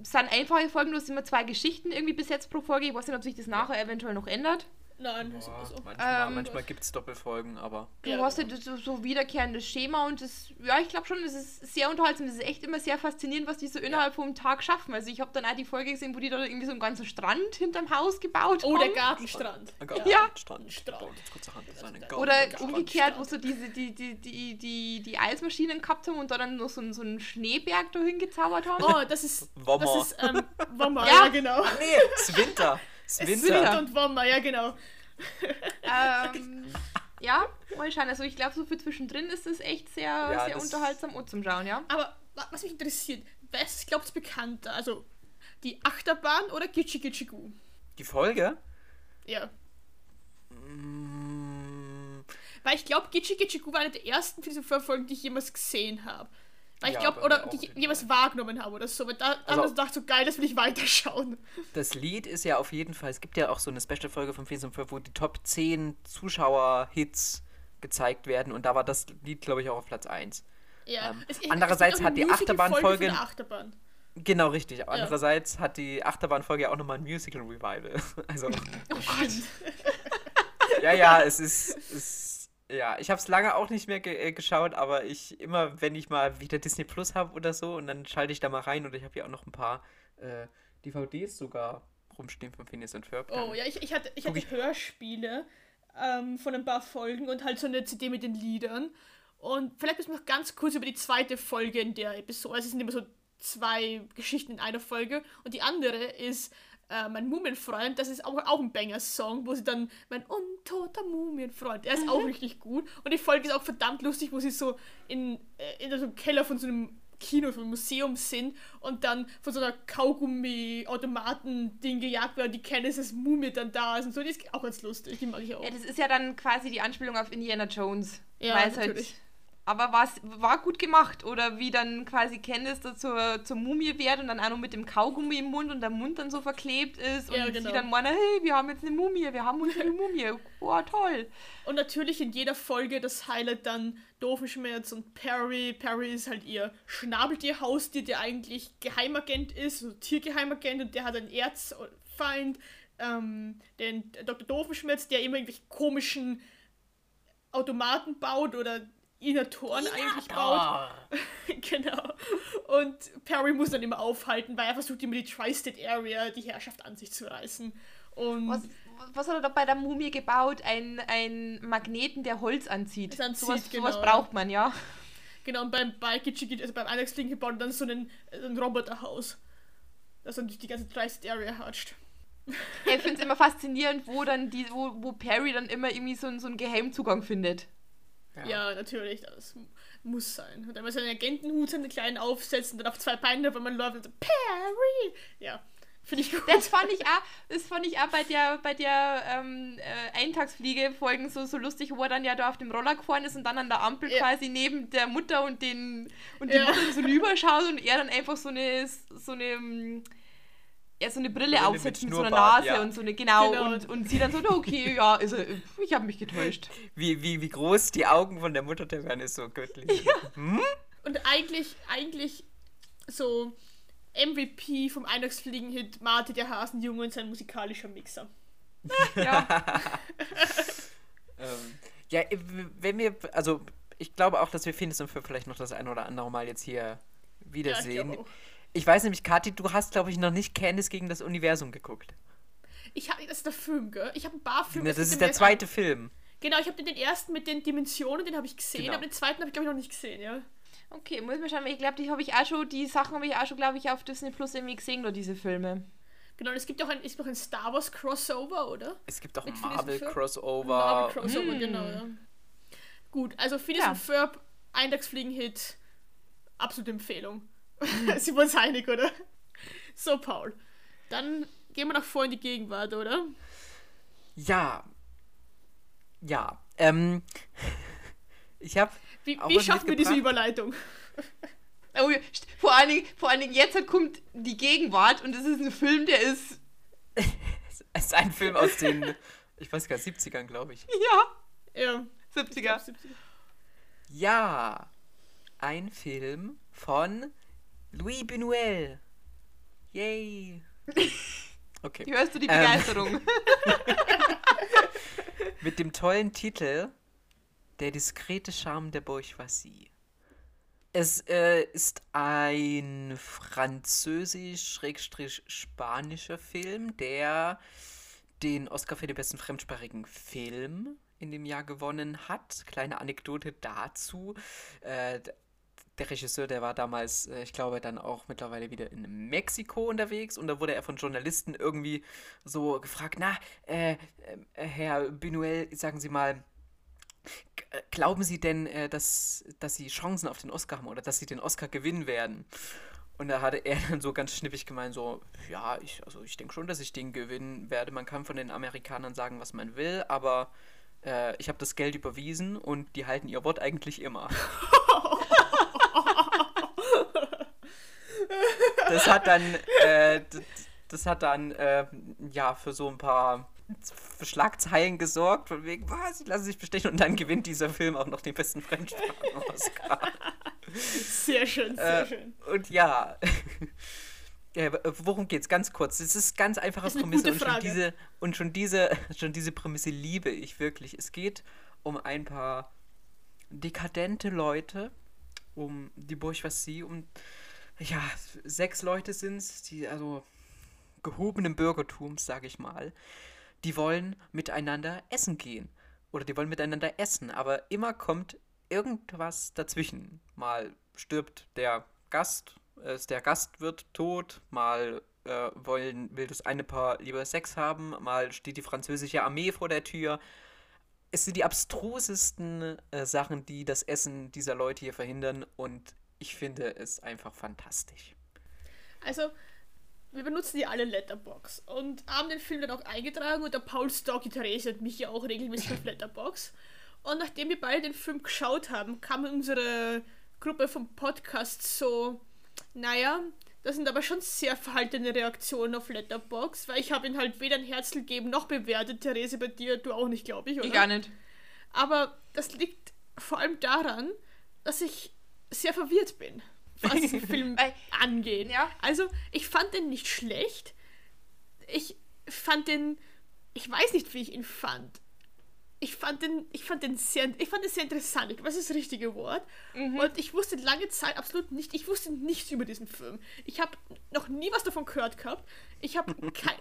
Speaker 3: es sind einfache Folgen, du hast immer zwei Geschichten irgendwie bis jetzt pro Folge. Ich weiß nicht, ob sich das nachher eventuell noch ändert.
Speaker 1: Nein, ist immer so.
Speaker 2: Manchmal,
Speaker 3: Ähm,
Speaker 2: manchmal gibt es Doppelfolgen, aber.
Speaker 3: Du
Speaker 1: Ja,
Speaker 3: hast ja das so, so wiederkehrendes Schema und das, ja, ich glaube schon, das ist sehr unterhaltsam. Das ist echt immer sehr faszinierend, was die so innerhalb vom Tag schaffen. Also ich habe dann auch die Folge gesehen, wo die da irgendwie so einen ganzen Strand hinterm Haus gebaut
Speaker 1: Oh,
Speaker 3: haben.
Speaker 1: der Gartenstrand.
Speaker 3: Ja.
Speaker 2: Strand.
Speaker 1: Strand.
Speaker 2: Seine
Speaker 1: Oder
Speaker 3: umgekehrt, wo so diese, die, die, die, die, die Eismaschinen gehabt haben und da dann noch so, einen- so einen Schneeberg dahin gezaubert haben.
Speaker 1: Oh, das ist.
Speaker 2: Wommer.
Speaker 1: Das ist ähm, Wommer,
Speaker 3: Ja.
Speaker 1: ja, genau.
Speaker 2: Nee, es ist Winter. Winter.
Speaker 1: und Wommer, ja, genau.
Speaker 3: Ähm, ja, mal schauen. Also ich glaube, so für zwischendrin ist es echt sehr,
Speaker 2: Ja,
Speaker 3: sehr unterhaltsam und zum Schauen, ja.
Speaker 1: Aber wa- was mich interessiert, wer ist, glaubt es bekannter? Also, die Achterbahn oder Gitschi Gitschi Gu?
Speaker 2: Die Folge?
Speaker 1: Ja.
Speaker 2: Mm,
Speaker 1: Weil ich glaube, Gitschi Gitschi Gu war eine der ersten Philosophie Folgen, die ich jemals gesehen habe. Weil ich
Speaker 2: Ja,
Speaker 1: glaube, oder die ich jemals wahrgenommen habe oder so. Weil da, da
Speaker 2: Also-
Speaker 1: ich gedacht, so geil, das will ich weiterschauen.
Speaker 2: Das Lied ist ja auf jeden Fall, es gibt ja auch so eine Special-Folge von Phineas und Ferb, wo die Top 10 Zuschauer-Hits gezeigt werden und da war das Lied, glaube ich, auch auf Platz 1.
Speaker 1: Ja.
Speaker 2: Ähm,
Speaker 1: Es- es- es
Speaker 2: andererseits
Speaker 1: auch
Speaker 2: hat die Achterbahnfolge-
Speaker 1: Achterbahn.
Speaker 2: Genau, richtig. Aber Andererseits hat die Achterbahnfolge ja auch nochmal ein Musical-Revival. Also,
Speaker 1: Oh Gott.
Speaker 2: ja, ja, es ist, es, ja, ich habe es lange auch nicht mehr ge äh, geschaut, aber ich, immer wenn ich mal wieder Disney Plus habe oder so und dann schalte ich da mal rein und ich habe ja auch noch ein paar äh, DVDs sogar rumstehen von Phineas und Ferb.
Speaker 1: Oh ja, ich, ich hatte, ich hatte Hörspiele ähm, von ein paar Folgen und halt so eine CD mit den Liedern. Und vielleicht müssen wir noch ganz kurz über die zweite Folge in der Episode. Also es sind immer so zwei Geschichten in einer Folge. Und die andere ist äh, mein Mumienfreund. Das ist auch, auch ein Banger-Song, wo sie dann mein untoter Mumienfreund. Der ist auch richtig gut. Und die Folge ist auch verdammt lustig, wo sie so in, äh, in so einem Keller von so einem Kino, vom Museum sind und dann von so einer Kaugummi-Automaten-Ding gejagt werden, die kennen, dass Mumie dann da ist und so. Die ist auch ganz lustig, die mag ich auch.
Speaker 3: Ja, das ist ja dann quasi die Anspielung auf Indiana Jones.
Speaker 1: Ja,
Speaker 3: es
Speaker 1: natürlich.
Speaker 3: Halt, aber war's, war gut gemacht. Oder wie dann quasi Candice da zur, zur Mumie wird und dann auch noch mit dem Kaugummi im Mund und der Mund dann so verklebt ist und
Speaker 1: Ja, genau.
Speaker 3: sie dann meinen, hey, wir haben jetzt eine Mumie, wir haben unsere Mumie. Oh, toll.
Speaker 1: Und natürlich in jeder Folge das Highlight dann Doofenschmerz und Perry. Perry ist halt ihr Schnabeltier-Haustier, der eigentlich Geheimagent ist, so Tiergeheimagent und der hat einen Erzfeind, ähm, den Dr. Doofenschmerz, der immer irgendwelche komischen Automaten baut oder Inatoren eigentlich baut. genau. Und Perry muss dann immer aufhalten, weil er versucht immer die Tri-State Area, die Herrschaft an sich zu reißen. Und
Speaker 3: Was, was hat er da bei der Mumie gebaut? Ein, ein Magneten, der Holz anzieht.
Speaker 1: Das anzieht,
Speaker 3: sowas, sowas
Speaker 1: genau.
Speaker 3: braucht man, ja.
Speaker 1: Genau, und beim bei also beim Alex Link gebaut dann so einen, ein Roboterhaus. Das dann durch die ganze Tri-State Area hatscht.
Speaker 3: Ich finde es immer faszinierend, wo dann die, wo, wo Perry dann immer irgendwie so, einen- so einen Geheimzugang findet.
Speaker 1: Ja. natürlich, das muss sein. Und dann mal seinen Agentenhut, seinen kleinen aufsetzen, dann auf zwei Beine, wenn man läuft und so, Perry! Ja, finde ich gut.
Speaker 3: Das fand ich auch, das fand ich auch bei der, bei der ähm, äh, Eintagsfliege-Folgen so, so lustig, wo er dann ja da auf dem Roller gefahren ist und dann an der Ampel
Speaker 1: Ja.
Speaker 3: quasi neben der Mutter und den und die
Speaker 1: Ja.
Speaker 3: Mutter so rüberschaut und er dann einfach so eine so eine ja, so eine Brille,
Speaker 2: Brille
Speaker 3: aufsetzt
Speaker 2: mit
Speaker 3: mit, so einer Nase
Speaker 2: ja.
Speaker 3: und so eine, genau,
Speaker 1: Genau.
Speaker 3: Und, und sie dann so, "Na, okay, ja, also, ich habe mich getäuscht.
Speaker 2: Wie, wie, wie groß die Augen von der Mutter der werden, ist so göttlich.
Speaker 1: Und eigentlich, eigentlich so MVP vom Eintagsfliegen-Hit Marty der Hasenjunge und sein musikalischer Mixer.
Speaker 3: Ja,
Speaker 2: Ähm, ja, wenn wir, also ich glaube auch, dass wir Phineas und Ferb vielleicht noch das ein oder andere Mal jetzt hier
Speaker 1: Ja, ich
Speaker 2: wiedersehen.
Speaker 1: auch.
Speaker 2: Ich weiß nämlich, Kathi, du hast, glaube ich, noch nicht Candice gegen das Universum geguckt.
Speaker 1: Ich habe, das ist der Film, gell? Ich habe ein paar Filme.
Speaker 2: Ne, das ist der zweite Film.
Speaker 1: Genau, ich habe den ersten mit den Dimensionen, den habe ich gesehen,
Speaker 2: Genau.
Speaker 1: aber den zweiten habe ich glaube ich noch nicht gesehen, ja.
Speaker 3: okay, muss man schauen, weil ich glaube, die habe ich auch schon, die Sachen habe ich auch schon, glaube ich, auf Disney Plus irgendwie gesehen, nur diese Filme.
Speaker 1: Genau, und es gibt auch ein, ist noch ein Star Wars Crossover, oder?
Speaker 2: Es gibt auch ein
Speaker 1: Ferb?
Speaker 2: Marvel-Crossover.
Speaker 1: Marvel Crossover, genau, ja. Gut, also Phineas
Speaker 3: Ja.
Speaker 1: und Ferb, Eintagsfliegen-Hit, absolute Empfehlung. Sind wir uns einig, oder? So, Paul. Dann gehen wir nach vor in die Gegenwart, oder?
Speaker 2: Ja. Ja. Ähm, ich habe.
Speaker 1: Wie, wie schaffen wir diese? Überleitung?
Speaker 3: Oh, vor, allen Dingen, vor allen Dingen, jetzt halt kommt die Gegenwart und es ist ein Film, der ist,
Speaker 2: Es ist ein Film aus den, ich weiß gar nicht, 70ern, glaube ich.
Speaker 3: ja,
Speaker 1: Ja.
Speaker 3: 70er.
Speaker 1: 70er.
Speaker 2: Ja. Ein Film von Louis Buñuel. Yay. Okay.
Speaker 3: Hier hörst du die
Speaker 2: Ähm.
Speaker 3: Begeisterung.
Speaker 2: Mit dem tollen Titel Der diskrete Charme der Bourgeoisie. Es äh, ist ein französisch-spanischer Film, der den Oscar für den besten fremdsprachigen Film in dem Jahr gewonnen hat. Kleine Anekdote dazu. Äh, der Regisseur, der war damals, äh, ich glaube, dann auch mittlerweile wieder in Mexiko unterwegs und da wurde er von Journalisten irgendwie so gefragt, na, äh, äh, Herr Buñuel, sagen Sie mal, äh, glauben Sie denn, dass, dass Sie Chancen auf den Oscar haben oder dass Sie den Oscar gewinnen werden? Und da hatte er dann so ganz schnippig gemeint, so, ja, ich, also ich denke schon, dass ich den gewinnen werde. Man kann von den Amerikanern sagen, was man will, aber äh, ich habe das Geld überwiesen und die halten ihr Wort eigentlich immer. das hat dann, äh, das hat dann, äh, ja, für so ein paar Schlagzeilen gesorgt, von wegen, was, sie lassen sich bestechen und dann gewinnt dieser Film auch noch den besten Fremdsprachen-Oscar.
Speaker 1: Sehr schön, sehr
Speaker 2: Äh,
Speaker 1: schön.
Speaker 2: Und ja, äh, worum geht's? Ganz kurz. Es ist ganz einfache
Speaker 1: Das ist eine
Speaker 2: Prämisse und schon diese und schon diese schon diese Prämisse liebe ich wirklich. Es geht um ein paar dekadente Leute, um die Bourgeoisie, um ja sechs Leute sind's, die also gehobenen Bürgertums, sage ich mal, die wollen miteinander essen gehen oder die wollen miteinander essen, aber immer kommt irgendwas dazwischen. Mal stirbt der Gast, äh, der Gast wird tot, mal äh, wollen, will das eine Paar lieber Sex haben, mal steht die französische Armee vor der Tür. Es sind die abstrusesten äh, Sachen, die das Essen dieser Leute hier verhindern und ich finde es einfach fantastisch.
Speaker 1: Also, wir benutzen ja alle Letterbox und haben den Film dann auch eingetragen und der Paul Stocky Therese hat mich ja auch regelmäßig auf Letterbox. Und nachdem wir beide den Film geschaut haben, kam unsere Gruppe vom Podcast so, naja, das sind aber schon sehr verhaltene Reaktionen auf Letterbox, weil ich habe ihn halt weder ein Herzl gegeben noch bewertet. Therese, bei dir, du auch nicht, glaube ich, oder?
Speaker 3: Ich gar nicht.
Speaker 1: Aber das liegt vor allem daran, dass ich sehr verwirrt bin, was diesen Film angeht.
Speaker 3: ja.
Speaker 1: Also, ich fand den nicht schlecht. Ich fand den. Ich weiß nicht, wie ich ihn fand. Ich fand den, ich fand den sehr, ich fand den sehr interessant. Ich weiß das richtige Wort. Und ich wusste lange Zeit absolut nicht, ich wusste nichts über diesen Film. Ich habe noch nie was davon gehört gehabt. Ich habe kein,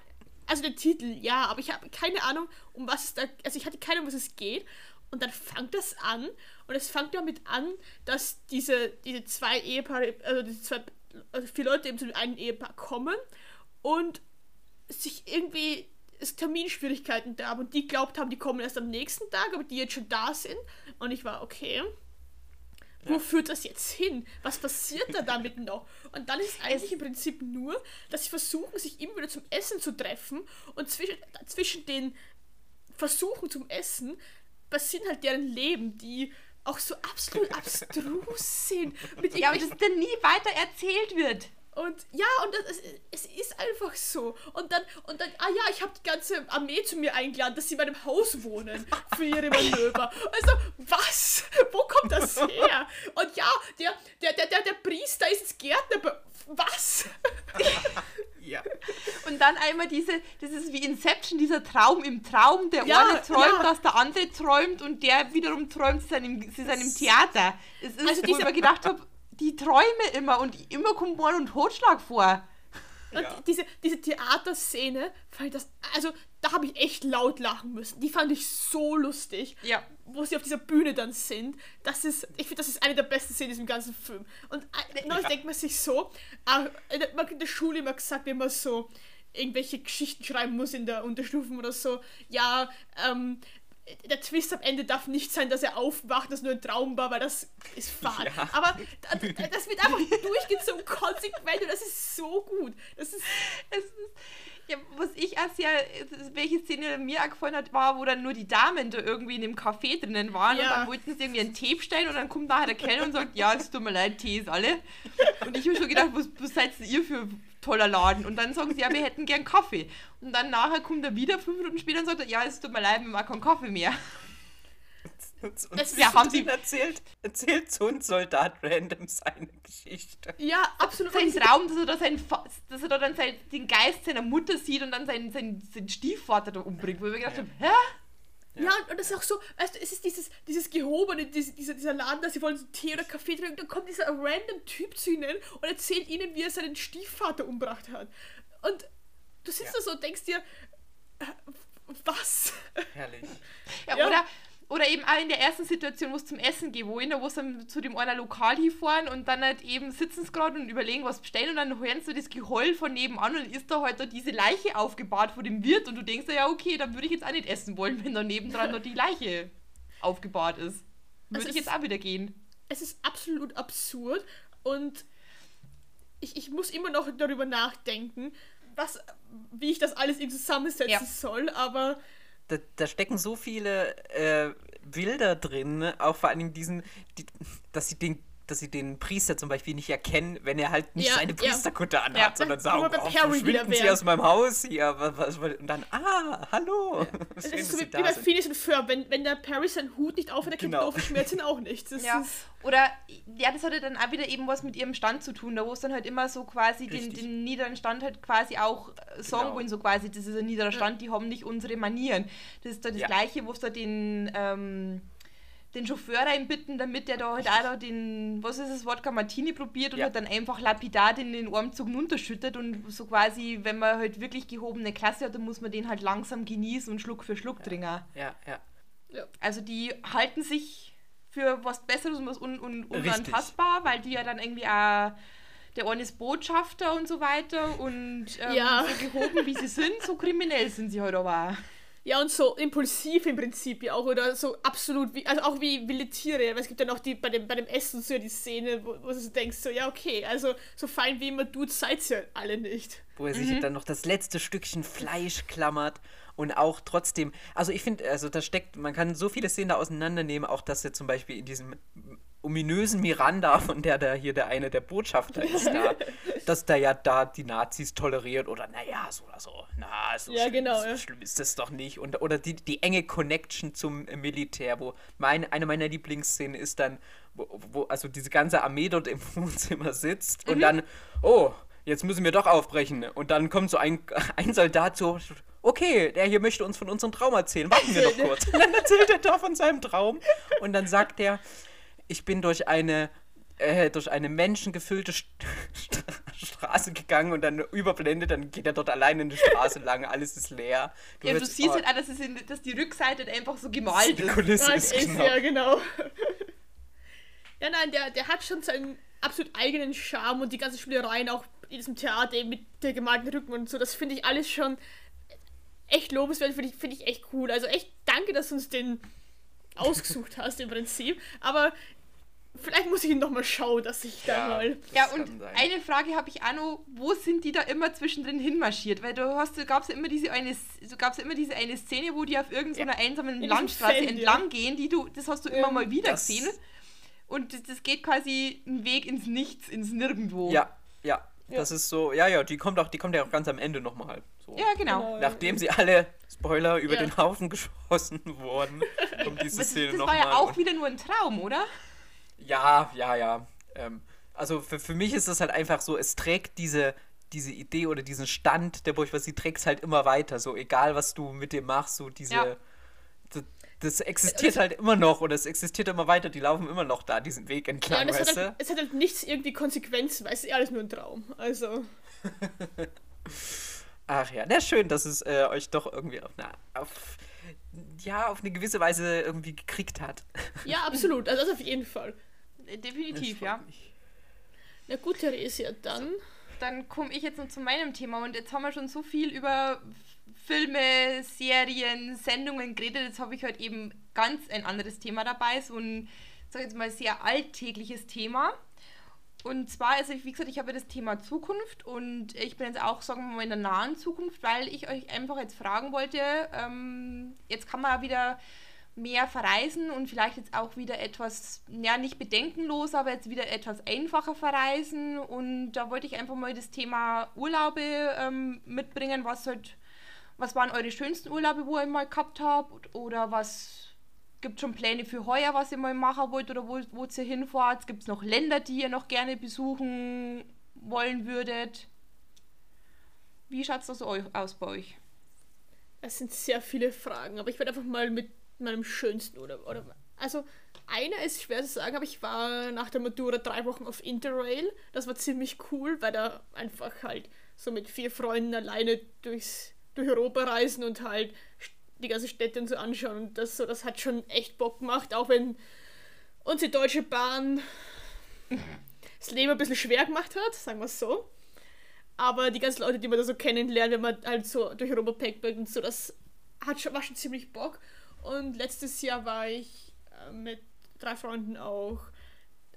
Speaker 1: also den Titel, ja, aber ich habe keine Ahnung, um was es da, also ich hatte keine Ahnung, um was es geht. Und dann fängt das an und es fängt damit an, dass diese, diese zwei Ehepaare, also diese zwei, also vier Leute eben zu dem einen Ehepaar kommen und sich irgendwie es Terminschwierigkeiten da haben und die glaubt haben, die kommen erst am nächsten Tag, aber die jetzt schon da sind. Und ich war, okay, wo führt das jetzt hin? Was passiert da damit noch? Und dann ist es eigentlich im Prinzip nur, dass sie versuchen, sich immer wieder zum Essen zu treffen und zwischen, zwischen den Versuchen zum Essen passieren halt deren Leben, die auch so absolut abstrus sind. Mit
Speaker 3: Ja, aber das dann nie weiter erzählt wird.
Speaker 1: und ja, und das, es, es ist einfach so. Und dann, und dann, ah ja, ich habe die ganze Armee zu mir eingeladen, dass sie in meinem Haus wohnen für ihre Manöver. Also, was? Wo kommt das her? Und ja, der, der, der, der, der Priester ist jetzt Gärtner. Was?
Speaker 2: Ja.
Speaker 3: Und dann einmal diese, das ist wie Inception, dieser Traum im Traum. Der
Speaker 1: Ja,
Speaker 3: eine träumt,
Speaker 1: ja.
Speaker 3: dass der andere träumt und der wiederum träumt, sie sind im, Theater. Es ist,
Speaker 1: Also
Speaker 3: wo ich mir gedacht habe, die träume immer und immer kommt Mord und Totschlag vor.
Speaker 1: Und
Speaker 2: Ja.
Speaker 1: diese, diese Theaterszene, fand das, also da habe ich echt laut lachen müssen. Die fand ich so lustig.
Speaker 3: Ja.
Speaker 1: Wo sie auf dieser Bühne dann sind. Das ist, ich finde, das ist eine der besten Szenen in diesem ganzen Film. Und äh, neulich denkt man sich so, äh, man hat in der Schule immer gesagt, wenn man so irgendwelche Geschichten schreiben muss in der Unterstufen oder so, ja, ähm, der Twist am Ende darf nicht sein, dass er aufwacht, dass nur ein Traum war, weil das ist fad.
Speaker 2: Ja.
Speaker 1: Aber da- da- das wird einfach durchgezogen, konsequent und das ist so gut. Das ist
Speaker 3: Es ist, ja, was ich auch sehr, welche Szene mir auch gefallen hat, war, wo dann nur die Damen da irgendwie in dem Café drinnen waren und
Speaker 1: Ja.
Speaker 3: dann wollten sie irgendwie einen Tee bestellen und dann kommt nachher der Kellner und sagt, ja, es tut mir leid, Tee ist alle. Und ich habe schon gedacht, was, was seid denn ihr für toller Laden? Und dann sagen sie, ja, wir hätten gern Kaffee. Und dann nachher kommt er wieder fünf Minuten später und sagt, ja, es tut mir leid, wir auch keinen Kaffee mehr.
Speaker 2: Und,
Speaker 3: ja, haben sie-
Speaker 2: erzählt, erzählt so ein Soldat random seine Geschichte.
Speaker 1: Ja, absolut.
Speaker 3: Sein Traum, dass er da, sein, dass er da dann sein, den Geist seiner Mutter sieht und dann seinen, seinen, seinen Stiefvater da umbringt. Wo ich mir gedacht
Speaker 2: Ja.
Speaker 3: habe, hä?
Speaker 1: Ja, und das ist auch so, weißt du, es ist dieses, dieses gehobene, diese, dieser, dieser Laden, da sie wollen so Tee oder Kaffee trinken, dann kommt dieser random Typ zu ihnen und erzählt ihnen, wie er seinen Stiefvater umgebracht hat. Und du sitzt
Speaker 2: Ja.
Speaker 1: da so und denkst dir, äh, was?
Speaker 2: Herrlich.
Speaker 3: Ja,
Speaker 1: Ja.
Speaker 3: Oder, oder eben auch in der ersten Situation, wo es zum Essen geht, wo da wo sie zu dem einer Lokal hinfahren und dann halt eben sitzen sie gerade und überlegen, was bestellen und dann hören sie das Geheul von nebenan und ist da halt da diese Leiche aufgebahrt vor dem Wirt und du denkst dir, ja okay, dann würde ich jetzt auch nicht essen wollen, wenn da nebendran noch die Leiche aufgebahrt ist. Würde ich jetzt auch wieder gehen.
Speaker 1: Es ist absolut absurd und ich, ich muss immer noch darüber nachdenken, was, wie ich das alles eben zusammensetzen
Speaker 3: Ja.
Speaker 1: soll, aber
Speaker 2: Da, da stecken so viele äh, Bilder drin, auch vor allen Dingen diesen, die, dass sie den dass sie den Priester zum Beispiel nicht erkennen, wenn er halt nicht
Speaker 1: Ja,
Speaker 2: seine
Speaker 1: ja.
Speaker 2: Priesterkutte anhat,
Speaker 3: Ja.
Speaker 2: sondern sagen, oh, verschwinden Sie aus meinem Haus hier. Und dann, ah, hallo.
Speaker 1: es
Speaker 2: Schön,
Speaker 1: ist
Speaker 2: dass
Speaker 1: so wie, wie bei. Phineas und Ferb, wenn, wenn der Perry seinen Hut nicht aufhat, erkennt
Speaker 2: Genau.
Speaker 1: auf Schmerzen auch nicht. Das
Speaker 3: Ja,
Speaker 1: ist,
Speaker 3: oder ja, das hatte dann auch wieder eben was mit ihrem Stand zu tun, da wo es dann halt immer so quasi den, den niederen Stand halt quasi auch äh, sagen
Speaker 2: Genau.
Speaker 3: wollen, so quasi, das ist ein niederer Stand, die haben nicht unsere Manieren. Das ist da das
Speaker 2: Ja.
Speaker 3: Gleiche, wo es da den, ähm, den Chauffeur reinbitten, damit der da halt auch da den, was ist das, Wodka Martini probiert und
Speaker 2: Ja.
Speaker 3: halt dann einfach lapidar in den Armzug runterschüttet und so quasi, wenn man halt wirklich gehobene Klasse hat, dann muss man den halt langsam genießen und Schluck für Schluck trinken.
Speaker 2: Ja, ja.
Speaker 3: Also die halten sich für was Besseres und was un un unantastbar, weil die ja dann irgendwie auch der eine ist Botschafter und so weiter und ähm,
Speaker 1: Ja.
Speaker 3: so gehoben wie sie sind, so kriminell sind sie halt aber auch.
Speaker 1: Ja, und so impulsiv im Prinzip ja auch, oder so absolut, wie, also auch wie wilde Tiere. Weil es gibt ja noch die, bei dem, bei dem Essen so die Szene, wo, wo du so denkst, so, ja, okay, also so fein wie immer du seid ihr alle nicht.
Speaker 2: Wo er sich dann noch das letzte Stückchen Fleisch klammert und auch trotzdem, also ich finde, also da steckt, man kann so viele Szenen da auseinandernehmen, auch dass er zum Beispiel in diesem ominösen Miranda, von der da hier der eine der Botschafter ist, da, dass da ja da die Nazis toleriert oder naja, so oder so, na, so,
Speaker 1: Ja,
Speaker 2: schlimm,
Speaker 1: genau,
Speaker 2: so
Speaker 1: ja.
Speaker 2: schlimm ist das doch nicht. Und, oder die, die enge Connection zum Militär, wo mein, eine meiner Lieblingsszenen ist dann, wo, wo also diese ganze Armee dort im Wohnzimmer sitzt
Speaker 1: Mhm.
Speaker 2: und dann, oh, jetzt müssen wir doch aufbrechen. Und dann kommt so ein, ein Soldat so, okay, der hier möchte uns von unserem Traum erzählen. Warten wir doch kurz. Und dann erzählt er da von seinem Traum. Und dann sagt er, ich bin durch eine, äh, durch eine menschengefüllte St St Straße gegangen und dann überblendet, dann geht er dort alleine eine Straße lang, alles ist leer.
Speaker 3: Ja, du siehst
Speaker 2: oh,
Speaker 3: halt auch, dass, es in, dass die Rückseite einfach so gemalt
Speaker 2: die
Speaker 3: ist.
Speaker 2: Kulisse
Speaker 1: Ja,
Speaker 2: ist,
Speaker 1: ist,
Speaker 2: genau.
Speaker 1: ja, genau. ja, nein, der, der hat schon seinen absolut eigenen Charme und die ganzen Spielereien auch in diesem Theater eben mit der gemalten Rücken und so, das finde ich alles schon echt lobenswert, finde ich, finde ich echt cool. Also echt danke, dass du uns den ausgesucht hast im Prinzip. Aber vielleicht muss ich ihn nochmal schauen, dass ich da
Speaker 2: Ja.
Speaker 1: mal.
Speaker 3: Ja, und eine Frage habe ich auch noch, wo sind die da immer zwischendrin hinmarschiert? Weil du hast, gab es ja immer diese eine, so gab's ja immer diese eine Szene, wo die auf irgendeiner einsamen
Speaker 1: diesem
Speaker 3: Landstraße
Speaker 1: Feld,
Speaker 3: entlang gehen, die du, das hast du immer
Speaker 1: Ähm,
Speaker 3: mal wieder
Speaker 2: das-
Speaker 3: gesehen. Und das, das geht quasi einen Weg ins Nichts, ins Nirgendwo.
Speaker 2: Ja, ja, das ist so, ja, ja, die kommt auch, die kommt ja auch ganz am Ende nochmal. So.
Speaker 3: Ja, genau.
Speaker 1: Genau.
Speaker 2: Nachdem sie alle, Spoiler, über
Speaker 1: Ja.
Speaker 2: den Haufen geschossen wurden, kommt diese
Speaker 3: Das,
Speaker 2: Szene
Speaker 3: das
Speaker 2: nochmal.
Speaker 3: war ja auch wieder nur ein Traum, oder?
Speaker 2: Ja, ja, ja. Ähm, also für, für mich ist das halt einfach so, es trägt diese, diese Idee oder diesen Stand der Bourgeoisie trägt es halt immer weiter. So egal, was du mit dem machst, so diese.
Speaker 3: Ja.
Speaker 2: Das, das existiert halt immer noch oder es existiert immer weiter, die laufen immer noch da, diesen Weg
Speaker 1: Ja,
Speaker 2: entlang,
Speaker 1: und es hat, halt, es hat halt nichts irgendwie Konsequenzen, weil es ist alles nur ein Traum. Also.
Speaker 2: Ach ja, na schön, dass es äh, euch doch irgendwie auf, na, auf, ja, auf eine gewisse Weise irgendwie gekriegt hat.
Speaker 1: Ja, absolut. Also das auf jeden Fall.
Speaker 3: Definitiv, ja.
Speaker 1: Na gut, Theresia, dann.
Speaker 3: Dann komme ich jetzt noch zu meinem Thema und jetzt haben wir schon so viel über Filme, Serien, Sendungen geredet. Jetzt habe ich heute eben ganz ein anderes Thema dabei, so ein, sag ich jetzt mal, sehr alltägliches Thema. Und zwar, also wie gesagt, ich habe ja das Thema Zukunft und ich bin jetzt auch, sagen wir mal, in der nahen Zukunft, weil ich euch einfach jetzt fragen wollte, ähm, jetzt kann man ja wieder mehr verreisen und vielleicht jetzt auch wieder etwas, ja nicht bedenkenlos, aber jetzt wieder etwas einfacher verreisen. Und da wollte ich einfach mal das Thema Urlaube ähm, mitbringen, was halt, was waren eure schönsten Urlaube, wo ihr mal gehabt habt oder was gibt schon Pläne für heuer, was ihr mal machen wollt oder wo, wo ihr hinfahrt? Gibt es noch Länder, die ihr noch gerne besuchen wollen würdet? Wie schaut es das aus bei euch?
Speaker 1: Es sind sehr viele Fragen, aber ich werde einfach mal mit meinem schönsten oder, oder also einer ist schwer zu sagen, aber ich war nach der Matura drei Wochen auf Interrail. Das war ziemlich cool, weil da einfach halt so mit vier Freunden alleine durchs, durch Europa reisen und halt die ganze Städte und so anschauen. Und das, so, das hat schon echt Bock gemacht, auch wenn uns die Deutsche Bahn das Leben ein bisschen schwer gemacht hat, sagen wir es so. Aber die ganzen Leute, die man da so kennenlernt, wenn man halt so durch Europa backpackt und so, das hat schon, war schon ziemlich Bock. Und letztes Jahr war ich äh, mit drei Freunden auch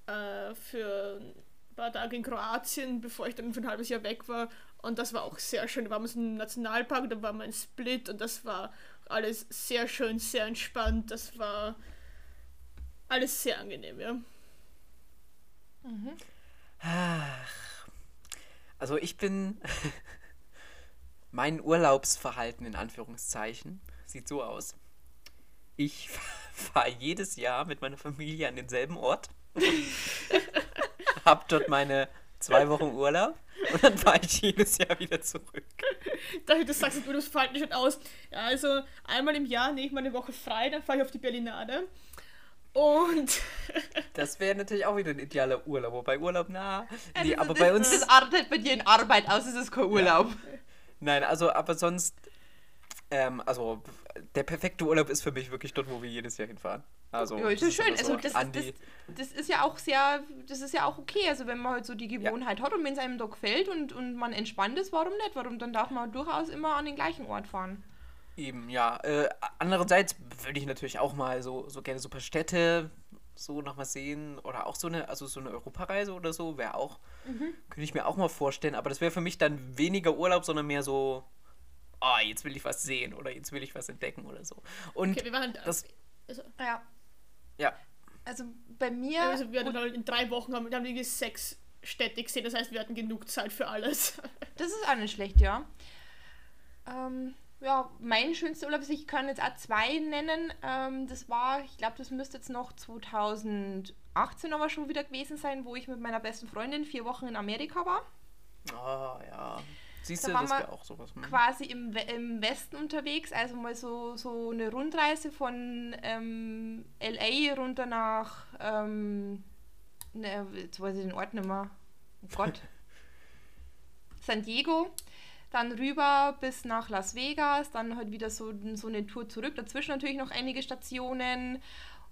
Speaker 1: äh, für ein paar Tage in Kroatien, bevor ich dann für ein halbes Jahr weg war. Und das war auch sehr schön. Da waren wir im Nationalpark, da waren wir in Split und das war alles sehr schön, sehr entspannt. Das war alles sehr angenehm, ja.
Speaker 2: Mhm. Also ich bin mein Urlaubsverhalten in Anführungszeichen sieht so aus. Ich fahre jedes Jahr mit meiner Familie an denselben Ort, hab dort meine zwei Wochen Urlaub und dann fahre ich jedes Jahr wieder zurück.
Speaker 1: Dachte, das sagst du, das fällt nicht aus. Ja, also einmal im Jahr nehme ich mal eine Woche frei, dann fahre ich auf die Berlinade. Und.
Speaker 2: das wäre natürlich auch wieder ein idealer Urlaub. Wobei Urlaub, na.
Speaker 3: Nee, aber das, bei uns. Das artet bei dir in Arbeit aus, es ist kein Urlaub. Ja.
Speaker 2: Nein, also, aber sonst. Ähm, also, der perfekte Urlaub ist für mich wirklich dort, wo wir jedes Jahr hinfahren. Also,
Speaker 3: ja, das ist schön. Also, das, das, das, ist ja auch sehr, das ist ja auch okay. Also, wenn man halt so die Gewohnheit ja. hat und wenn es einem da gefällt und, und man entspannt ist, warum nicht? Warum? Dann darf man durchaus immer an den gleichen Ort fahren.
Speaker 2: Eben, ja. Äh, andererseits würde ich natürlich auch mal so, so gerne super Städte so nochmal sehen oder auch so eine, also so eine Europareise oder so wäre auch, mhm. könnte ich mir auch mal vorstellen, aber das wäre für mich dann weniger Urlaub, sondern mehr so oh, jetzt will ich was sehen oder jetzt will ich was entdecken oder so. Und okay, wir waren, das.
Speaker 3: Also, ja. Ja. Also bei mir.
Speaker 1: Also wir hatten halt in drei Wochen haben, haben wir sechs Städte gesehen, das heißt, wir hatten genug Zeit für alles.
Speaker 3: Das ist auch nicht schlecht, ja. Ähm, ja, mein schönster Urlaub, also ich kann jetzt auch zwei nennen. Ähm, das war, ich glaube, das müsste jetzt noch 2018 aber schon wieder gewesen sein, wo ich mit meiner besten Freundin vier Wochen in Amerika war.
Speaker 2: Ah, oh, ja. Siehst du, das wäre auch sowas.
Speaker 3: Hm. Quasi im, im Westen unterwegs, also mal so, so eine Rundreise von ähm, LA runter nach, ähm, ne, jetzt weiß ich den Ort nicht mehr. Oh Gott. San Diego, dann rüber bis nach Las Vegas, dann halt wieder so, so eine Tour zurück. Dazwischen natürlich noch einige Stationen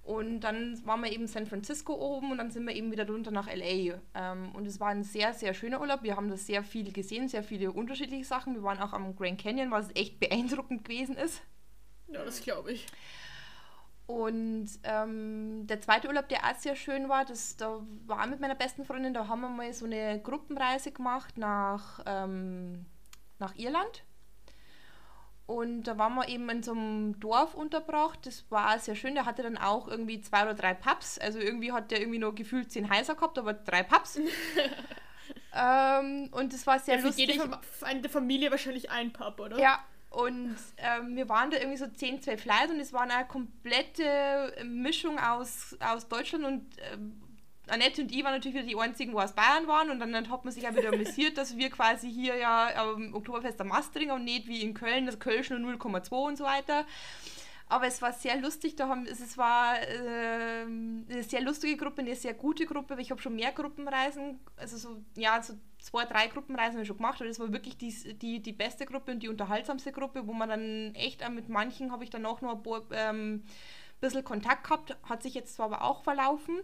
Speaker 3: und dann waren wir eben in San Francisco oben und dann sind wir eben wieder runter nach LA. Ähm, und es war ein sehr, sehr schöner Urlaub. Wir haben da sehr viel gesehen, sehr viele unterschiedliche Sachen. Wir waren auch am Grand Canyon, was echt beeindruckend gewesen ist.
Speaker 1: Ja, das glaube ich.
Speaker 3: Und ähm, der zweite Urlaub, der auch sehr schön war, das, da war mit meiner besten Freundin, da haben wir mal so eine Gruppenreise gemacht nach, ähm, nach Irland. Und da waren wir eben in so einem Dorf unterbracht. Das war sehr schön. Der hatte dann auch irgendwie zwei oder drei Pubs. Also irgendwie hat der irgendwie nur gefühlt zehn Heiser gehabt, aber drei Pubs. ähm, und das war sehr ja, für lustig.
Speaker 1: Jede eine Familie wahrscheinlich ein Pub, oder?
Speaker 3: Ja. Und ähm, wir waren da irgendwie so zehn, zwölf Leute und es war eine komplette Mischung aus, aus Deutschland und ähm, Annette und ich waren natürlich wieder die einzigen, wo aus Bayern waren und dann, hat man sich ja wieder amüsiert, dass wir quasi hier ja am Oktoberfest am Mastering und nicht wie in Köln, das Kölsch nur 0,2 und so weiter. Aber es war sehr lustig, da haben, es war äh, eine sehr lustige Gruppe, eine sehr gute Gruppe, ich habe schon mehr Gruppenreisen, also so, ja, so zwei, drei Gruppenreisen habe ich schon gemacht, aber das war wirklich die, die, die beste Gruppe und die unterhaltsamste Gruppe, wo man dann echt, mit manchen habe ich dann auch noch ein paar, ähm, bisschen Kontakt gehabt, hat sich jetzt zwar aber auch verlaufen,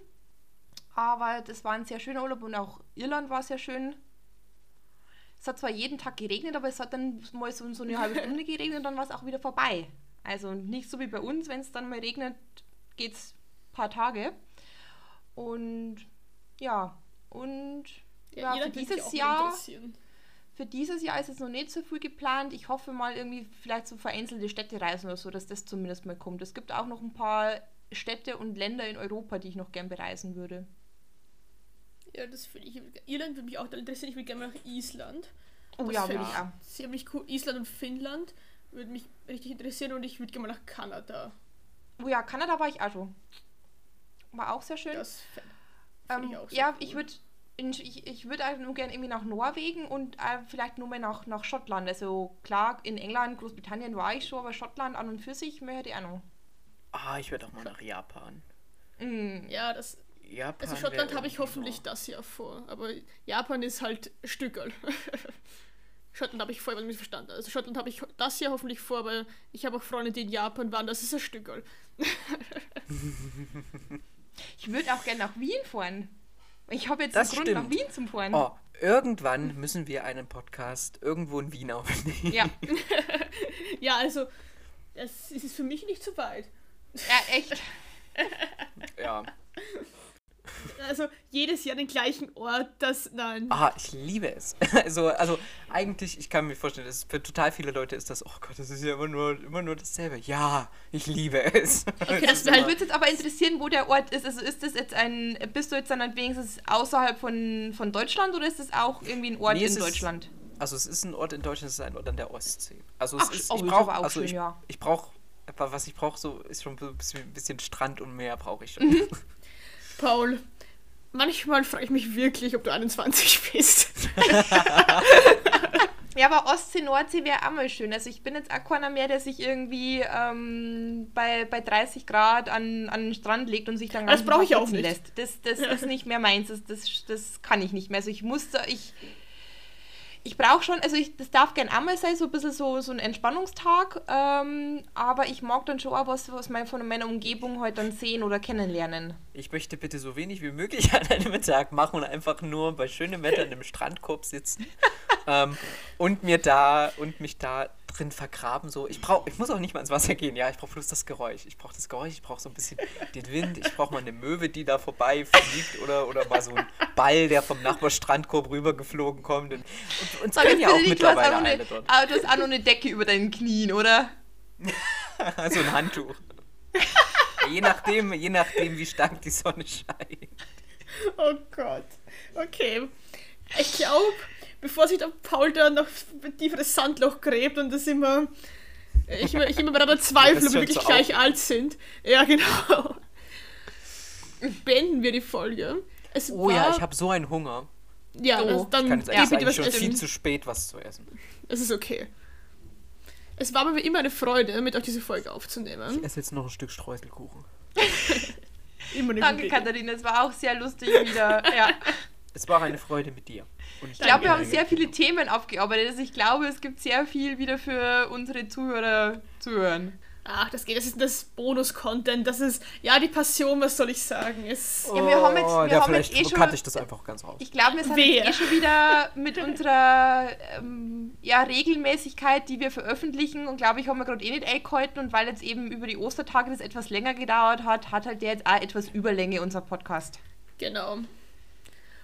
Speaker 3: aber das war ein sehr schöner Urlaub und auch Irland war sehr schön. Es hat zwar jeden Tag geregnet, aber es hat dann mal so, so eine halbe Stunde geregnet und dann war es auch wieder vorbei. Also nicht so wie bei uns, wenn es dann mal regnet, geht es ein paar Tage. Und ja, und ja, ja für dieses Jahr. Für dieses Jahr ist es noch nicht so viel geplant. Ich hoffe mal irgendwie vielleicht so vereinzelte Städtereisen oder so, dass das zumindest mal kommt. Es gibt auch noch ein paar Städte und Länder in Europa, die ich noch gern bereisen würde.
Speaker 1: Ja, das finde ich. Irland würde mich auch interessieren. Ich würde gerne nach Island.
Speaker 3: Oh das ja, würde ich auch.
Speaker 1: Ziemlich cool. Island und Finnland würde mich richtig interessieren und ich würde gerne mal nach Kanada.
Speaker 3: Oh ja, Kanada war ich auch schon. War auch sehr schön.
Speaker 1: Das
Speaker 3: ähm,
Speaker 1: ich auch sehr
Speaker 3: ja,
Speaker 1: cool.
Speaker 3: ich würde ich, ich würd auch nur gerne irgendwie nach Norwegen und äh, vielleicht nur mal nach, nach Schottland. Also klar, in England, Großbritannien war ich schon, aber Schottland an und für sich möchte ich auch noch.
Speaker 2: Ah, ich würde auch mal nach Japan.
Speaker 3: Mm.
Speaker 1: ja, das.
Speaker 2: Japan
Speaker 1: Also Schottland habe ich hoffentlich das Jahr vor, aber Japan ist halt Stückel. Schottland habe ich vorher nicht verstanden. Also Schottland habe ich das Jahr hoffentlich vor, aber ich habe auch Freunde, die in Japan waren, das ist ein Stückel.
Speaker 3: Ich würde auch gerne nach Wien fahren. Ich habe jetzt
Speaker 2: Das
Speaker 3: einen Grund, nach. Wien zu fahren.
Speaker 2: Oh, irgendwann müssen wir einen Podcast irgendwo in Wien aufnehmen.
Speaker 3: Ja.
Speaker 1: Ja, also, es ist für mich nicht so weit.
Speaker 3: ja, echt.
Speaker 2: Ja.
Speaker 1: Also jedes Jahr den gleichen Ort, das. Nein.
Speaker 2: Ah, ich liebe es. Also, also eigentlich, ich kann mir vorstellen, dass für total viele Leute ist das, oh Gott, das ist ja immer nur, immer nur dasselbe. Ja, ich liebe es.
Speaker 1: Okay, das halt
Speaker 3: würde jetzt aber interessieren, wo der Ort ist. Also ist das jetzt ein, bist du jetzt dann wenigstens außerhalb von, von Deutschland oder ist das auch irgendwie ein Ort
Speaker 2: Nee,
Speaker 3: in
Speaker 2: ist-
Speaker 3: Deutschland?
Speaker 2: Also es ist ein Ort in Deutschland, es ist ein Ort an der Ostsee. Also es
Speaker 3: Ach,
Speaker 2: ist,
Speaker 3: oh,
Speaker 2: ich brauche, also
Speaker 3: schön,
Speaker 2: ich,
Speaker 3: ja.
Speaker 2: ich brauche, was ich brauche, so ist schon ein bisschen, ein bisschen Strand und Meer brauche ich
Speaker 3: Mhm.
Speaker 1: Paul. Manchmal frage ich mich wirklich, ob du 21 bist.
Speaker 3: Ja, aber Ostsee, Nordsee wäre auch mal schön. Also ich bin jetzt auch keiner mehr, der sich irgendwie ähm, bei, bei 30 Grad an, an den Strand legt und sich dann
Speaker 1: Das
Speaker 3: ganz
Speaker 1: brauche ich auch nicht.
Speaker 3: lässt. Das, das ist nicht mehr meins. Das, das, das kann ich nicht mehr. Also ich musste, ich, ich brauche schon, also ich, das darf gern einmal sein, so ein bisschen so, so ein Entspannungstag, ähm, aber ich mag dann schon auch was, was man von meiner Umgebung halt dann sehen oder kennenlernen.
Speaker 2: Ich möchte bitte so wenig wie möglich an einem Tag machen und einfach nur bei schönem Wetter in einem Strandkorb sitzen ähm, und mir da und mich da drin vergraben. So, ich brauche, ich muss auch nicht mal ins Wasser gehen. Ja, ich brauche bloß das Geräusch. Ich brauche das Geräusch. Ich brauche so ein bisschen den Wind. Ich brauche mal eine Möwe, die da vorbei fliegt oder oder mal so ein Ball, der vom Nachbarstrandkorb rübergeflogen kommt. Und, und können
Speaker 3: jetzt
Speaker 2: ja auch
Speaker 3: bitte nicht, du hast, auch
Speaker 2: mittlerweile eine
Speaker 3: eine,
Speaker 2: dort.
Speaker 3: aber du hast auch noch eine Decke über deinen Knien, oder?
Speaker 2: so ein Handtuch. je nachdem, je nachdem, wie stark die Sonne scheint.
Speaker 1: Oh Gott. Okay. Ich glaube, bevor sich der Paul da noch ein tieferes Sandloch gräbt und das immer. Ich, immer- ich immer daran zweifle, ob wir wirklich
Speaker 2: so
Speaker 1: gleich alt sind. Ja, genau. Beenden wir die Folge. Es
Speaker 2: Oh
Speaker 1: war,
Speaker 2: ja, ich habe so einen Hunger.
Speaker 1: Ja,
Speaker 3: Oh.
Speaker 1: das, dann
Speaker 2: Ich kann jetzt eigentlich
Speaker 1: bitte was
Speaker 2: schon viel zu spät was zu essen.
Speaker 1: Es ist okay. Es war mir wie immer eine Freude, mit euch diese Folge aufzunehmen.
Speaker 2: Ich esse jetzt noch ein Stück Streuselkuchen.
Speaker 1: Immer eine
Speaker 3: Danke. Katharina. Es war auch sehr lustig wieder. Ja.
Speaker 2: Es war eine Freude mit dir.
Speaker 3: Ich glaube, wir haben sehr viele Themen aufgearbeitet. Also ich glaube, es gibt sehr viel wieder für unsere Zuhörer zu hören.
Speaker 1: Ach, das geht. Das ist das Bonus-Content. Das ist, ja, die Passion, was soll ich sagen? Es,
Speaker 3: Ja, wir haben jetzt- wir
Speaker 2: Oh, ja,
Speaker 3: haben jetzt
Speaker 2: vielleicht
Speaker 3: eh schon-
Speaker 2: ich das einfach ganz raus.
Speaker 3: Ich glaube, wir sind eh schon wieder mit unserer ähm, ja, Regelmäßigkeit, die wir veröffentlichen. Und glaube ich, haben wir gerade eh nicht eingehalten. Und weil jetzt eben über die Ostertage das etwas länger gedauert hat, hat halt der jetzt auch etwas Überlänge, unser Podcast.
Speaker 1: genau.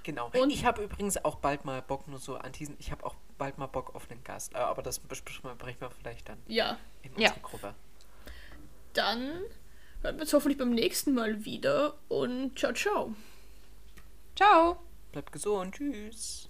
Speaker 2: Genau.
Speaker 1: Und-
Speaker 2: ich habe übrigens auch bald mal Bock, nur so anteasen, ich habe auch bald mal Bock auf einen Gast. Äh, aber das besprechen wir vielleicht dann
Speaker 1: Ja,
Speaker 2: in
Speaker 3: Ja.
Speaker 2: unserer Gruppe.
Speaker 1: dann hören wir uns hoffentlich beim nächsten Mal wieder und ciao, ciao.
Speaker 3: Ciao!
Speaker 2: Bleibt gesund. Tschüss.